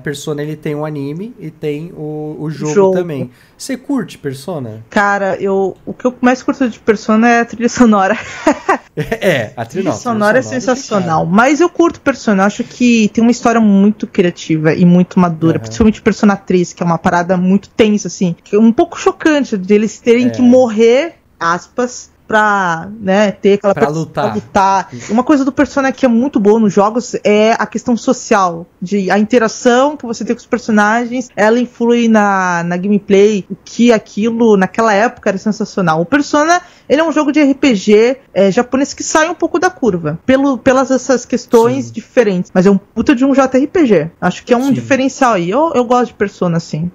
Persona ele tem o anime e tem o, o jogo, Jogo. também. Você curte Persona? Cara, eu, o que eu mais curto de Persona é a trilha sonora. é, a trilha, não, sonora é trilha sensacional. Mas eu curto Persona. Eu acho que tem uma história muito criativa e muito madura. Aham. Principalmente Persona 3, que é uma parada muito tensa, assim. É um pouco chocante deles terem É. que morrer, aspas, pra, né, ter aquela Pra lutar. lutar. Uma coisa do Persona que é muito boa nos jogos é a questão social. De a interação que você tem com os personagens, ela influi na, na gameplay, o que aquilo naquela época era sensacional. O Persona, ele é um jogo de RPG é, japonês que sai um pouco da curva, pelo, pelas essas questões Sim. diferentes. Mas é um puta de um JRPG. Acho que é um Sim. diferencial aí. Eu, eu gosto de Persona, assim.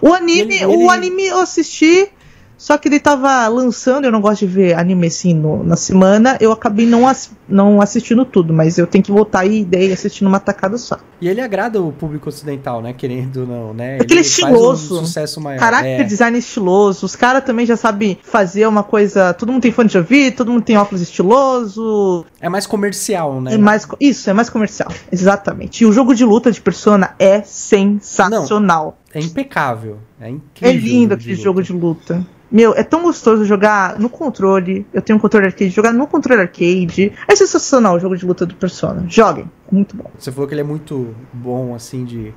O anime, Ele- o ele- anime eu assisti. Só que ele tava lançando, eu não gosto de ver anime assim no- na semana, eu acabei não, ass- não assistindo tudo, mas eu tenho que voltar e daí assistir numa tacada só. E ele agrada o público ocidental, né? Querendo ou não, né? Porque ele é estiloso. um sucesso maior. Caraca, é. design estiloso, os caras também já sabem fazer uma coisa. Todo mundo tem fone de ouvido, todo mundo tem óculos estiloso. é mais comercial, né? É mais, isso, é mais comercial. Exatamente. E o jogo de luta de Persona é sensacional. É impecável. É incrível. É lindo aquele jogo de luta. Meu, é tão gostoso jogar no controle. Eu tenho um controle arcade, jogar no controle arcade. É sensacional o jogo de luta do Persona. Joguem, é muito bom. Você falou que ele é muito bom, assim, de,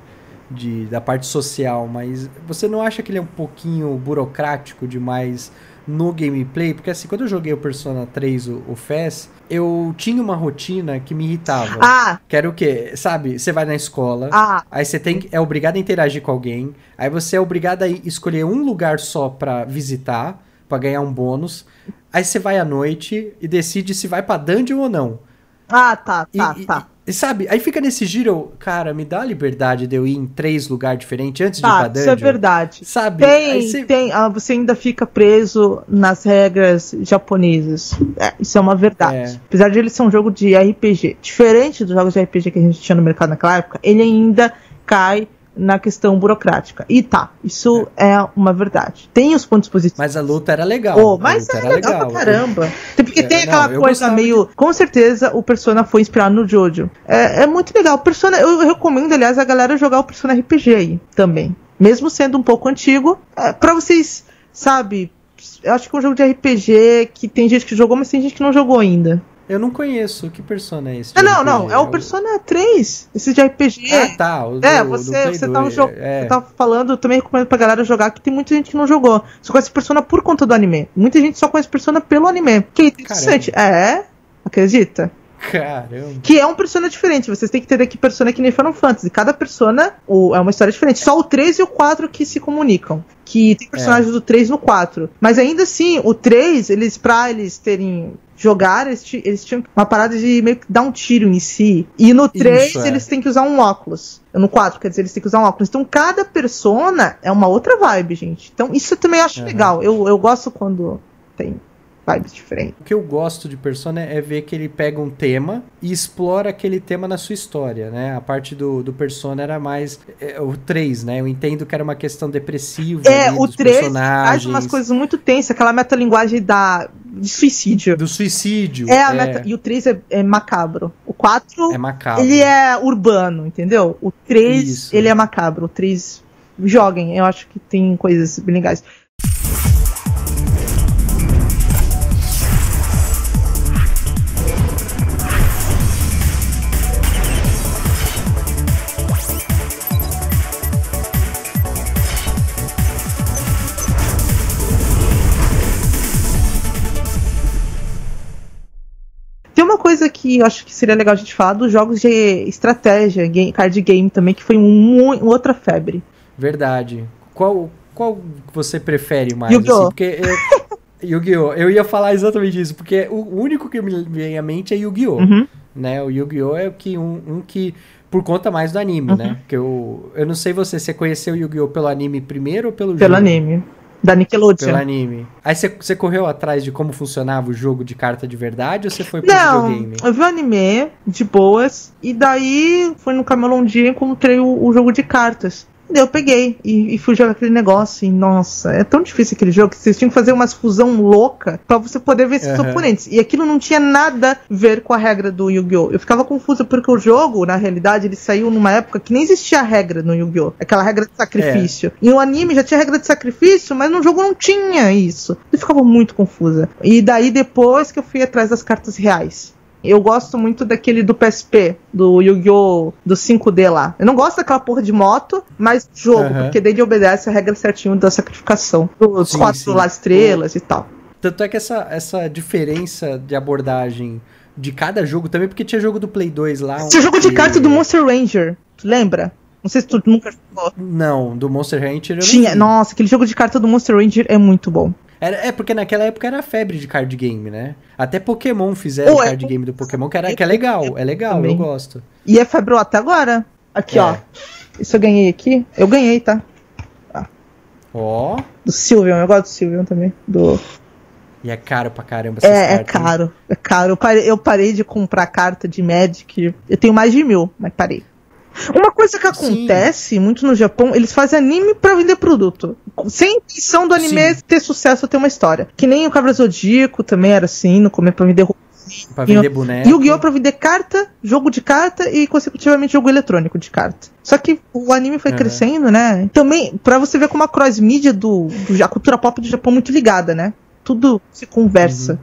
de, da parte social, mas você não acha que ele é um pouquinho burocrático demais no gameplay? Porque, assim, quando eu joguei o Persona 3, o, o FES, eu tinha uma rotina que me irritava. Ah, Que era o quê? Sabe, você vai na escola, ah, aí você tem, é obrigado a interagir com alguém, aí você é obrigado a escolher um lugar só pra visitar, pra ganhar um bônus, aí você vai à noite e decide se vai pra dungeon ou não. ah, tá, tá, e- tá. E sabe, aí fica nesse giro, cara, me dá a liberdade de eu ir em três lugares diferentes antes de ir Tá, pra dungeon. isso é verdade. Sabe? Tem, você- tem. ah, você ainda fica preso nas regras japonesas. É, isso é uma verdade. É. Apesar de ele ser um jogo de RPG, diferente dos jogos de RPG que a gente tinha no mercado naquela época, ele ainda cai na questão burocrática. E tá, isso é, uma verdade. Tem os pontos positivos. Mas a luta era legal. Oh, mas luta é legal, pra caramba. Porque É, tem não, aquela eu coisa meio. Com certeza o Persona foi inspirado no Jojo. É, é muito legal. Persona, eu recomendo, aliás, a galera jogar o Persona RPG aí também. Mesmo sendo um pouco antigo. É, pra vocês, sabe. Eu acho que é um jogo de RPG que tem gente que jogou, mas tem gente que não jogou ainda. Eu não conheço. Que persona é esse? Ah, não, não. É o Persona 3. Esse de RPG. Ah, tá. É, do- do você, você, tava 2, jo- é. você tava falando, eu também recomendo pra galera jogar, que tem muita gente que não jogou. Só conhece Persona por conta do anime. Muita gente só conhece Persona pelo anime. Que é interessante. É, acredita? Caramba. Que é um Persona diferente. Vocês têm que entender que Persona é que nem Final Fantasy. Cada Persona o- é uma história diferente. Só o 3 e o 4 que se comunicam. Que tem personagens do 3 no 4. Mas ainda assim, o 3, eles, pra eles terem. Jogar, eles, eles tinham uma parada de meio que dar um tiro em si. E no 3, Isso, é. eles têm que usar um óculos. No 4, quer dizer, eles têm que usar um óculos. Então, cada persona é uma outra vibe, gente. Então, isso eu também acho Aham. legal. Eu, eu gosto quando tem vibes diferentes. O que eu gosto de Persona é ver que ele pega um tema e explora aquele tema na sua história, né? A parte do, do Persona era mais é, o 3, né? Eu entendo que era uma questão depressiva É, ali o dos 3 faz personagens, umas coisas muito tensas, aquela metalinguagem da, de suicídio. do suicídio. É a meta, e o 3 é, é macabro. O 4, é macabro. ele é urbano, entendeu? O 3, Isso. ele é macabro. O 3, joguem, eu acho que tem coisas bem legais. Que eu acho que seria legal a gente falar dos jogos de estratégia, game, card game também, que foi um, mu- outra febre. Verdade. Qual, qual você prefere mais? Yu-Gi-Oh! assim? porque eu- Yu-Gi-Oh! Eu ia falar exatamente isso, porque o único que me vem à mente é Yu-Gi-Oh! Uhum. né? O Yu-Gi-Oh! é o que, um, um que, por conta mais do anime, Uhum. né? Que eu, eu não sei você, você conheceu o Yu-Gi-Oh! pelo anime primeiro ou pelo Pelo jogo? anime. Da Nickelodeon. Pelo anime. Aí você, correu atrás de como funcionava o jogo de carta de verdade ou você foi pro Não, videogame? eu vi o anime de boas, e daí foi no camelô um dia e encontrei o, o jogo de cartas. Eu peguei e, e fui jogar aquele negócio. E nossa, é tão difícil aquele jogo que vocês tinham que fazer umas fusão louca pra você poder ver seus Aham. oponentes. E aquilo não tinha nada a ver com a regra do Yu-Gi-Oh! Eu ficava confusa porque o jogo, na realidade, ele saiu numa época que nem existia regra no Yu-Gi-Oh! Aquela regra de sacrifício. E o anime já tinha regra de sacrifício, mas no jogo não tinha isso. Eu ficava muito confusa. E daí depois que eu fui atrás das cartas reais. Eu gosto muito daquele do PSP, do Yu-Gi-Oh! do 5D lá. Eu não gosto daquela porra de moto, mas jogo, Aham. porque ele obedece a regra certinho da sacrificação. Dos Sim, quatro sim. lá estrelas e tal. Tanto é que essa, essa diferença de abordagem de cada jogo também, porque tinha jogo do Play 2 lá. Tinha jogo de carta do Monster Ranger, tu lembra? Não sei se tu nunca jogou. Não, do Monster Hunter eu Tinha, nossa, aquele jogo de carta do Monster Ranger é muito bom. Era, é, porque naquela época era febre de card game, né? Até Pokémon fizeram é- card game do Pokémon, que, era, que é legal, é legal, Também. eu gosto. E é febril até agora. Aqui, É. ó. Isso eu ganhei aqui. Eu ganhei, tá? Ó, Do Sylveon, eu gosto do Sylveon também. Do... e é caro pra caramba essas É, é cartas, hein? caro. É caro. Eu parei, eu parei de comprar carta de Magic. Eu tenho mais de mil, mas parei. Uma coisa que Sim. acontece muito no Japão, eles fazem anime pra vender produto. Sem intenção do anime Sim. ter sucesso ou ter uma história. Que nem o Cabra Zodíaco também era assim, no começo pra vender roupa Pra vender boneco. Yu-Gi-Oh! pra vender carta, jogo de carta e, consecutivamente, jogo eletrônico de carta. Só que o anime foi Uhum. crescendo, né? Também, pra você ver como a cross-mídia do, do- A cultura pop do Japão é muito ligada, né? Tudo se conversa. Uhum.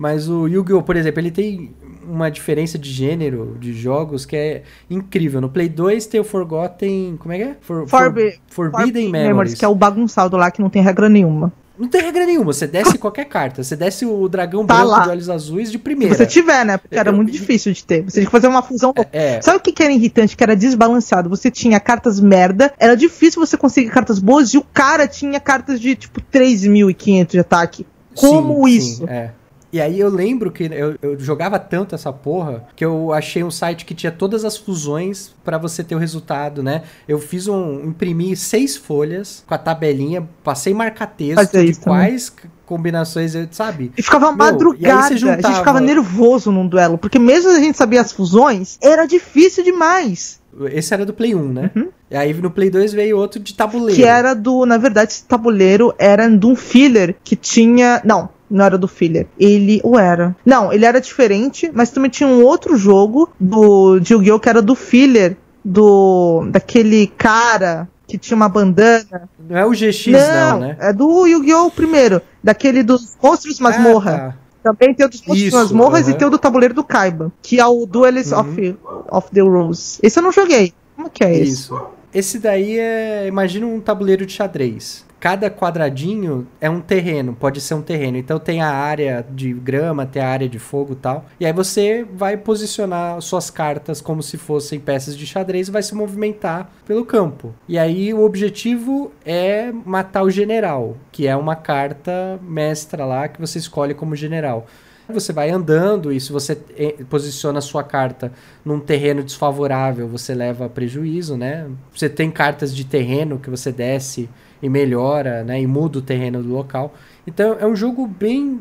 Mas o Yu-Gi-Oh!, por exemplo, ele tem uma diferença de gênero de jogos que é incrível. No Play 2 tem o Forgotten. Como é que é? For, Forbi- For- Forbidden Memories. que é o bagunçado lá que não tem regra nenhuma. Não tem regra nenhuma. Você desce qualquer carta. Você desce o dragão Tá branco lá. de olhos azuis de Se primeira. você tiver, né? Porque era Eu- muito difícil de ter. Você tinha que fazer uma fusão. É. Sabe o que, que era irritante? Que era desbalanceado. Você tinha cartas merda, era difícil você conseguir cartas boas e o cara tinha cartas de tipo 3.500 de ataque. Como Sim, isso? sim, é. E aí eu lembro que eu, eu jogava tanto essa porra que eu achei um site que tinha todas as fusões pra você ter o resultado, né? Eu fiz um. imprimi seis folhas com a tabelinha, passei marca-texto de também. quais combinações eu, sabe? E ficava Meu, e madrugada, você a gente juntava- ficava nervoso num duelo, porque mesmo a gente sabia as fusões, era difícil demais. Esse era do Play 1, né? E aí no Play 2 veio outro de tabuleiro. Uhum. Que era do, na verdade, esse tabuleiro era de um filler que tinha, não, não era do filler. Ele, ou era? Não, ele era diferente, mas também tinha um outro jogo do de Yu-Gi-Oh que era do filler do daquele cara que tinha uma bandana. Não é o GX, não, né? é do Yu-Gi-Oh primeiro, daquele dos monstros masmorra. Ah, tá. Também tem o dos monstros Isso, masmorras e tem o do tabuleiro do Kaiba, que é o Duelist Uhum. of, of the Rose. Esse eu não joguei. Como que é esse? Isso. Esse daí é. Imagina um tabuleiro de xadrez. Cada quadradinho é um terreno, pode ser um terreno. Então tem a área de grama, tem a área de fogo e tal. E aí você vai posicionar suas cartas como se fossem peças de xadrez e vai se movimentar pelo campo. E aí o objetivo é matar o general, que é uma carta mestra lá que você escolhe como general. Você vai andando e se você eh, posiciona a sua carta num terreno desfavorável, você leva prejuízo, né? Você tem cartas de terreno que você desce e melhora, né? E muda o terreno do local. Então é um jogo bem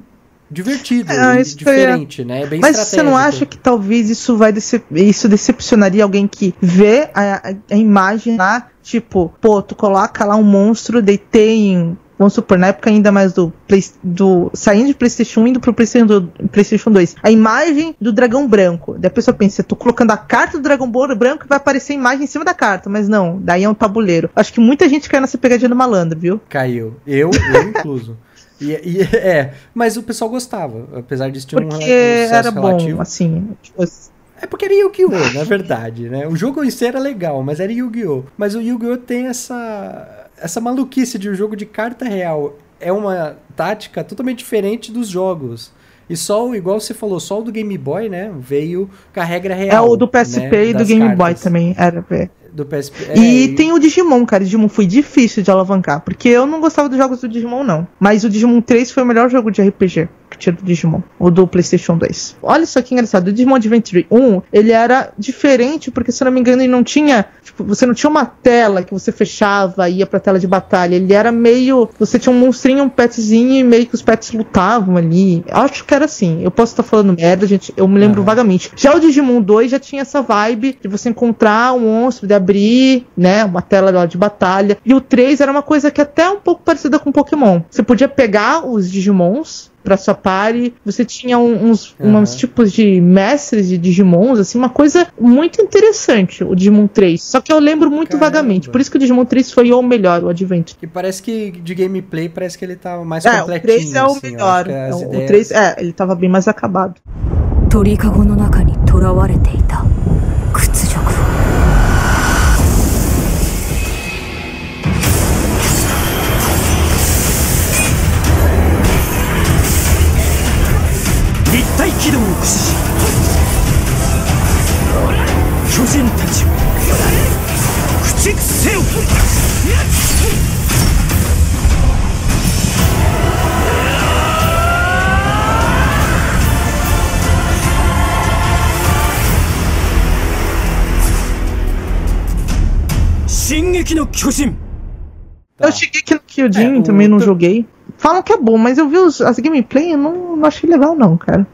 divertido isso diferente, né? Bem Mas você não acha que talvez isso vai decep isso decepcionaria alguém que vê a, a- a imagem lá, tipo, pô, tu coloca lá um monstro, deitei em. Vamos supor, na época ainda mais do, Play, do saindo de PlayStation 1 indo pro PlayStation, do, PlayStation 2. A imagem do dragão branco. Daí a pessoa pensa, tô colocando a carta do dragão branco e vai aparecer a imagem em cima da carta. Mas não, daí é um tabuleiro. Acho que muita gente caiu nessa pegadinha do malandro, viu? Caiu. Eu, eu incluso. E, e- é, mas o pessoal gostava, apesar disso tinha um, Porque rela- um sucesso era bom, relativo. assim. Tipo, É porque era Yu-Gi-Oh, na verdade, né? O jogo em si era legal, mas era Yu-Gi-Oh! Mas o Yu-Gi-Oh tem essa essa maluquice de um jogo de carta real. É uma tática totalmente diferente dos jogos. E só, o- igual você falou, só o do Game Boy, né? Veio com a regra é real. o do PSP né, e do Game Boy cartas. também. Era, é. Do PSP. E é, tem o Digimon, cara. O Digimon foi difícil de alavancar. Porque eu não gostava dos jogos do Digimon, não. Mas o Digimon 3 foi o melhor jogo de RPG tinha do Digimon. O do PlayStation 2. Olha só que engraçado. O Digimon Adventure 1, ele era diferente, porque se eu não me engano, ele não tinha. Tipo, você não tinha uma tela que você fechava e ia pra tela de batalha. Ele era meio. Você tinha um monstrinho, um petzinho e meio que os pets lutavam ali. Acho que era assim. Eu posso estar falando merda, gente. Eu me lembro Aham. vagamente. Já o Digimon 2 já tinha essa vibe de você encontrar um monstro, de abrir, né, uma tela lá de batalha. E o 3 era uma coisa que até é um pouco parecida com Pokémon. Você podia pegar os Digimons pra sua party, você tinha um- uns, Aham. uns tipos de mestres de Digimons, assim, uma coisa muito interessante, o Digimon 3. Só que eu lembro muito Caramba. vagamente. Por isso que o Digimon 3 foi o melhor, o Adventure. E parece que de gameplay parece que ele tá mais É, o completinho. 3 é o assim, eu melhor. acho que as É, o ideias- 3, é, ele tava bem mais acabado. 鳥かごの中に囚われていた屈 辱立体軌道を駆使し巨人たちを駆逐せよ進撃の巨人 Tá. Eu cheguei aqui no Kyojin, É, o- também não joguei. Falam que é bom, mas eu vi os, as gameplay e não, não achei legal não, cara.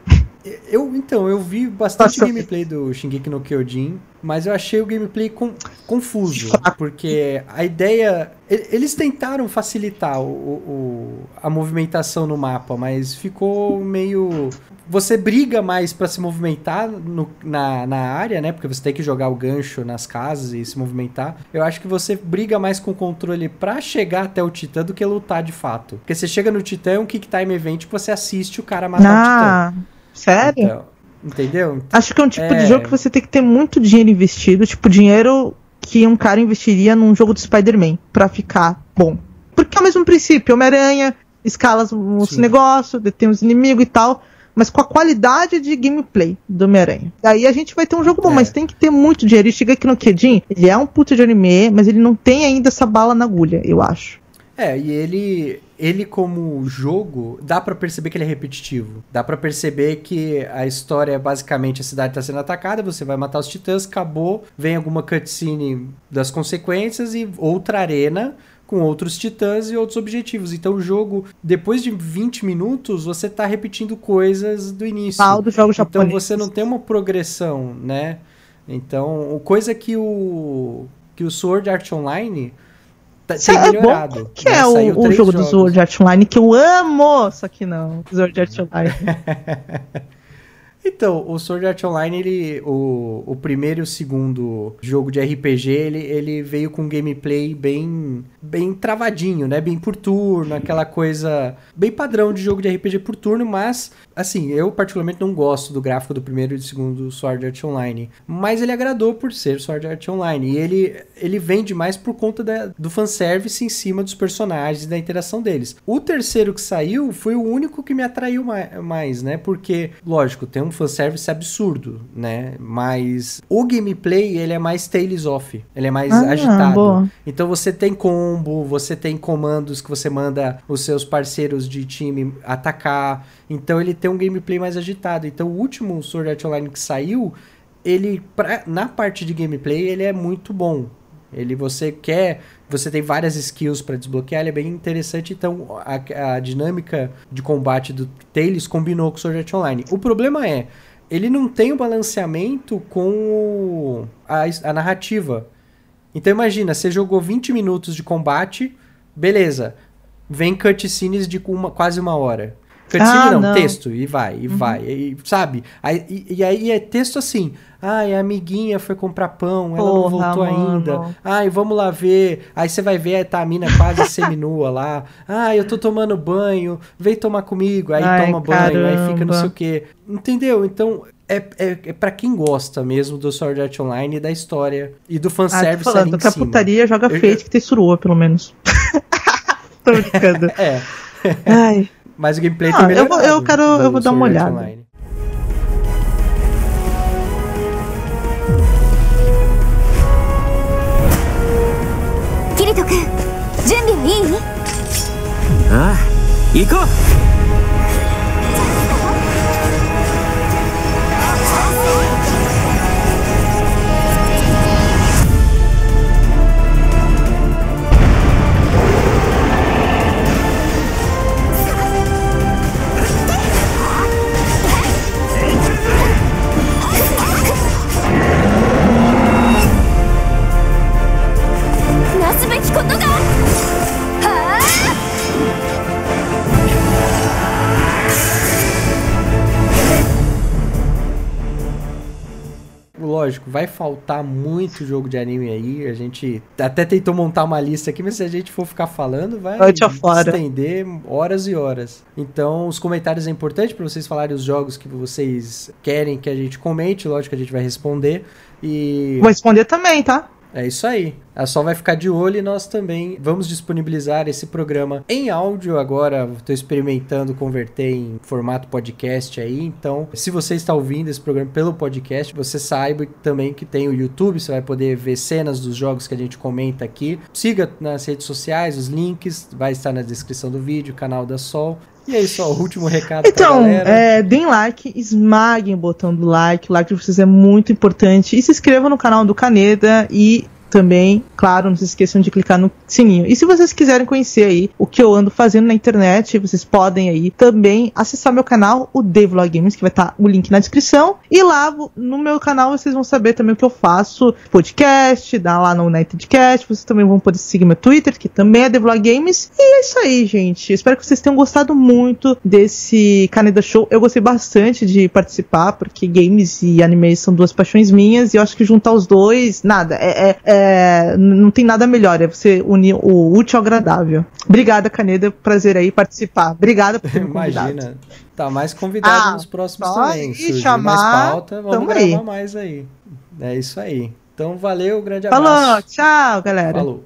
Eu, então, eu vi bastante Nossa. gameplay do Shingeki no Kyojin, mas eu achei o gameplay com- confuso, porque a ideia... Eles tentaram facilitar o, o- a movimentação no mapa, mas ficou meio... você briga mais pra se movimentar no- na, na área, né? Porque você tem que jogar o gancho nas casas e se movimentar. Eu acho que você briga mais com o controle pra chegar até o Titã do que lutar de fato. Porque você chega no Titã, é um Kick Time Event que você assiste o cara matar Ah, o sério? Então, entendeu? Acho que é um tipo É. de jogo que você tem que ter muito dinheiro investido, tipo dinheiro que um cara investiria num jogo do Spider-Man pra ficar bom. Porque é o mesmo princípio, Homem-Aranha, escala os negócios, detém os inimigos e tal, mas com a qualidade de gameplay do Homem-Aranha. Daí a gente vai ter um jogo bom, É. mas tem que ter muito dinheiro. E chega aqui no Kedin, ele é um puta de anime, mas ele não tem ainda essa bala na agulha, eu acho. É, e ele, ele como jogo, dá pra perceber que ele é repetitivo. Dá pra perceber que a história é basicamente a cidade tá sendo atacada, você vai matar os titãs, acabou, vem alguma cutscene das consequências e outra arena com outros titãs e outros objetivos. Então o jogo, depois de 20 minutos, você tá repetindo coisas do início. Mal dos jogos Então japoneses. você não tem uma progressão, né? Então, coisa que o que o Sword Art Online tá, Sabe, é bom? melhorado. Que né? é o, o jogo do jogos. Sword Art Online que eu amo? Só que não, Sword Art Online. Então, o Sword Art Online, ele, o, o primeiro e o segundo jogo de RPG, ele, ele veio com um gameplay bem, bem travadinho, né? Bem por turno, aquela coisa bem padrão de jogo de RPG por turno, mas, assim, eu particularmente não gosto do gráfico do primeiro e do segundo Sword Art Online. Mas ele agradou por ser Sword Art Online. E ele, ele vende mais por conta da, do fanservice em cima dos personagens e da interação deles. O terceiro que saiu foi o único que me atraiu mai- mais, né? Porque, lógico, tem um fanservice absurdo, né? Mas o gameplay, ele é mais Tales of. Ele é mais Ah, agitado. boa. Então você tem combo, você tem comandos que você manda os seus parceiros de time atacar. Então ele tem um gameplay mais agitado. Então o último Sword Art Online que saiu, ele pra- na parte de gameplay ele é muito bom. Ele você quer, você tem várias skills para desbloquear, ele é bem interessante. Então a, a dinâmica de combate do Tales combinou com o Sword Art Online. O problema é, ele não tem o balanceamento com a, a narrativa. Então imagina, você jogou 20 minutos de combate, beleza. Vem cutscenes de uma, quase uma hora. Cutscene Ah, não, não. texto, e vai, e vai, e, sabe? Aí, e, e aí é texto assim, ai, a amiguinha foi comprar pão, ela não Porra, voltou mano. ainda. Ai, vamos lá ver. Aí você vai ver, tá a mina quase seminua lá. Ai, eu tô tomando banho, vem tomar comigo. Aí Ai, toma banho, aí fica não sei caramba. o quê. Entendeu? Então, é, é, é pra quem gosta mesmo do Sword Art Online e da história e do Ah, fanservice ali falando, em que a cima. putaria joga Eu- Fate que tem surua, pelo menos. tô brincando. É, Ai. mas o gameplay Ah, tem eu melhorado. vou- eu quero- eu do vou dar uma Sword Art olhada. Online. キリト君準備はいいああ行こう vai faltar muito jogo de anime aí. A gente até tentou montar uma lista aqui, mas se a gente for ficar falando, vai estender horas e horas. Então, os comentários é importante para vocês falarem os jogos que vocês querem que a gente comente. Lógico que a gente vai responder. E Vou responder também, tá? É isso aí. A Sol vai ficar de olho e nós também vamos disponibilizar esse programa em áudio agora. Estou experimentando converter em formato podcast aí. Então, se você está ouvindo esse programa pelo podcast, você saiba também que tem o YouTube. Você vai poder ver cenas dos jogos que a gente comenta aqui. Siga nas redes sociais, os links. Vai estar na descrição do vídeo, canal da Sol. E é isso, ó, o último recado Então, é, deem like, esmaguem o botão do like. O like de vocês é muito importante. E se inscrevam no canal do Caneda e também, claro, não se esqueçam de clicar no sininho. E se vocês quiserem conhecer aí o que eu ando fazendo na internet, vocês podem aí também acessar meu canal, o Devlog Games, que vai estar o link na descrição. E lá no meu canal vocês vão saber também o que eu faço, podcast, dá lá no Unitedcast, vocês também vão poder seguir meu Twitter, que também é Devlog Games. E é isso aí, gente. Espero que vocês tenham gostado muito desse Caneda Show. Eu gostei bastante de participar, porque games e animes são duas paixões minhas, e eu acho que juntar os dois, nada, é, é, é não tem nada melhor, é você unir o útil ao agradável. Obrigada, Caneda, prazer aí participar. Obrigada por ter me convidado. Imagina. Tá mais convidado ah, nos próximos também. Se chamar, mais pauta, vamos gravar aí. mais aí. É isso aí. Então, valeu, grande abraço. Falou, tchau, galera. Falou.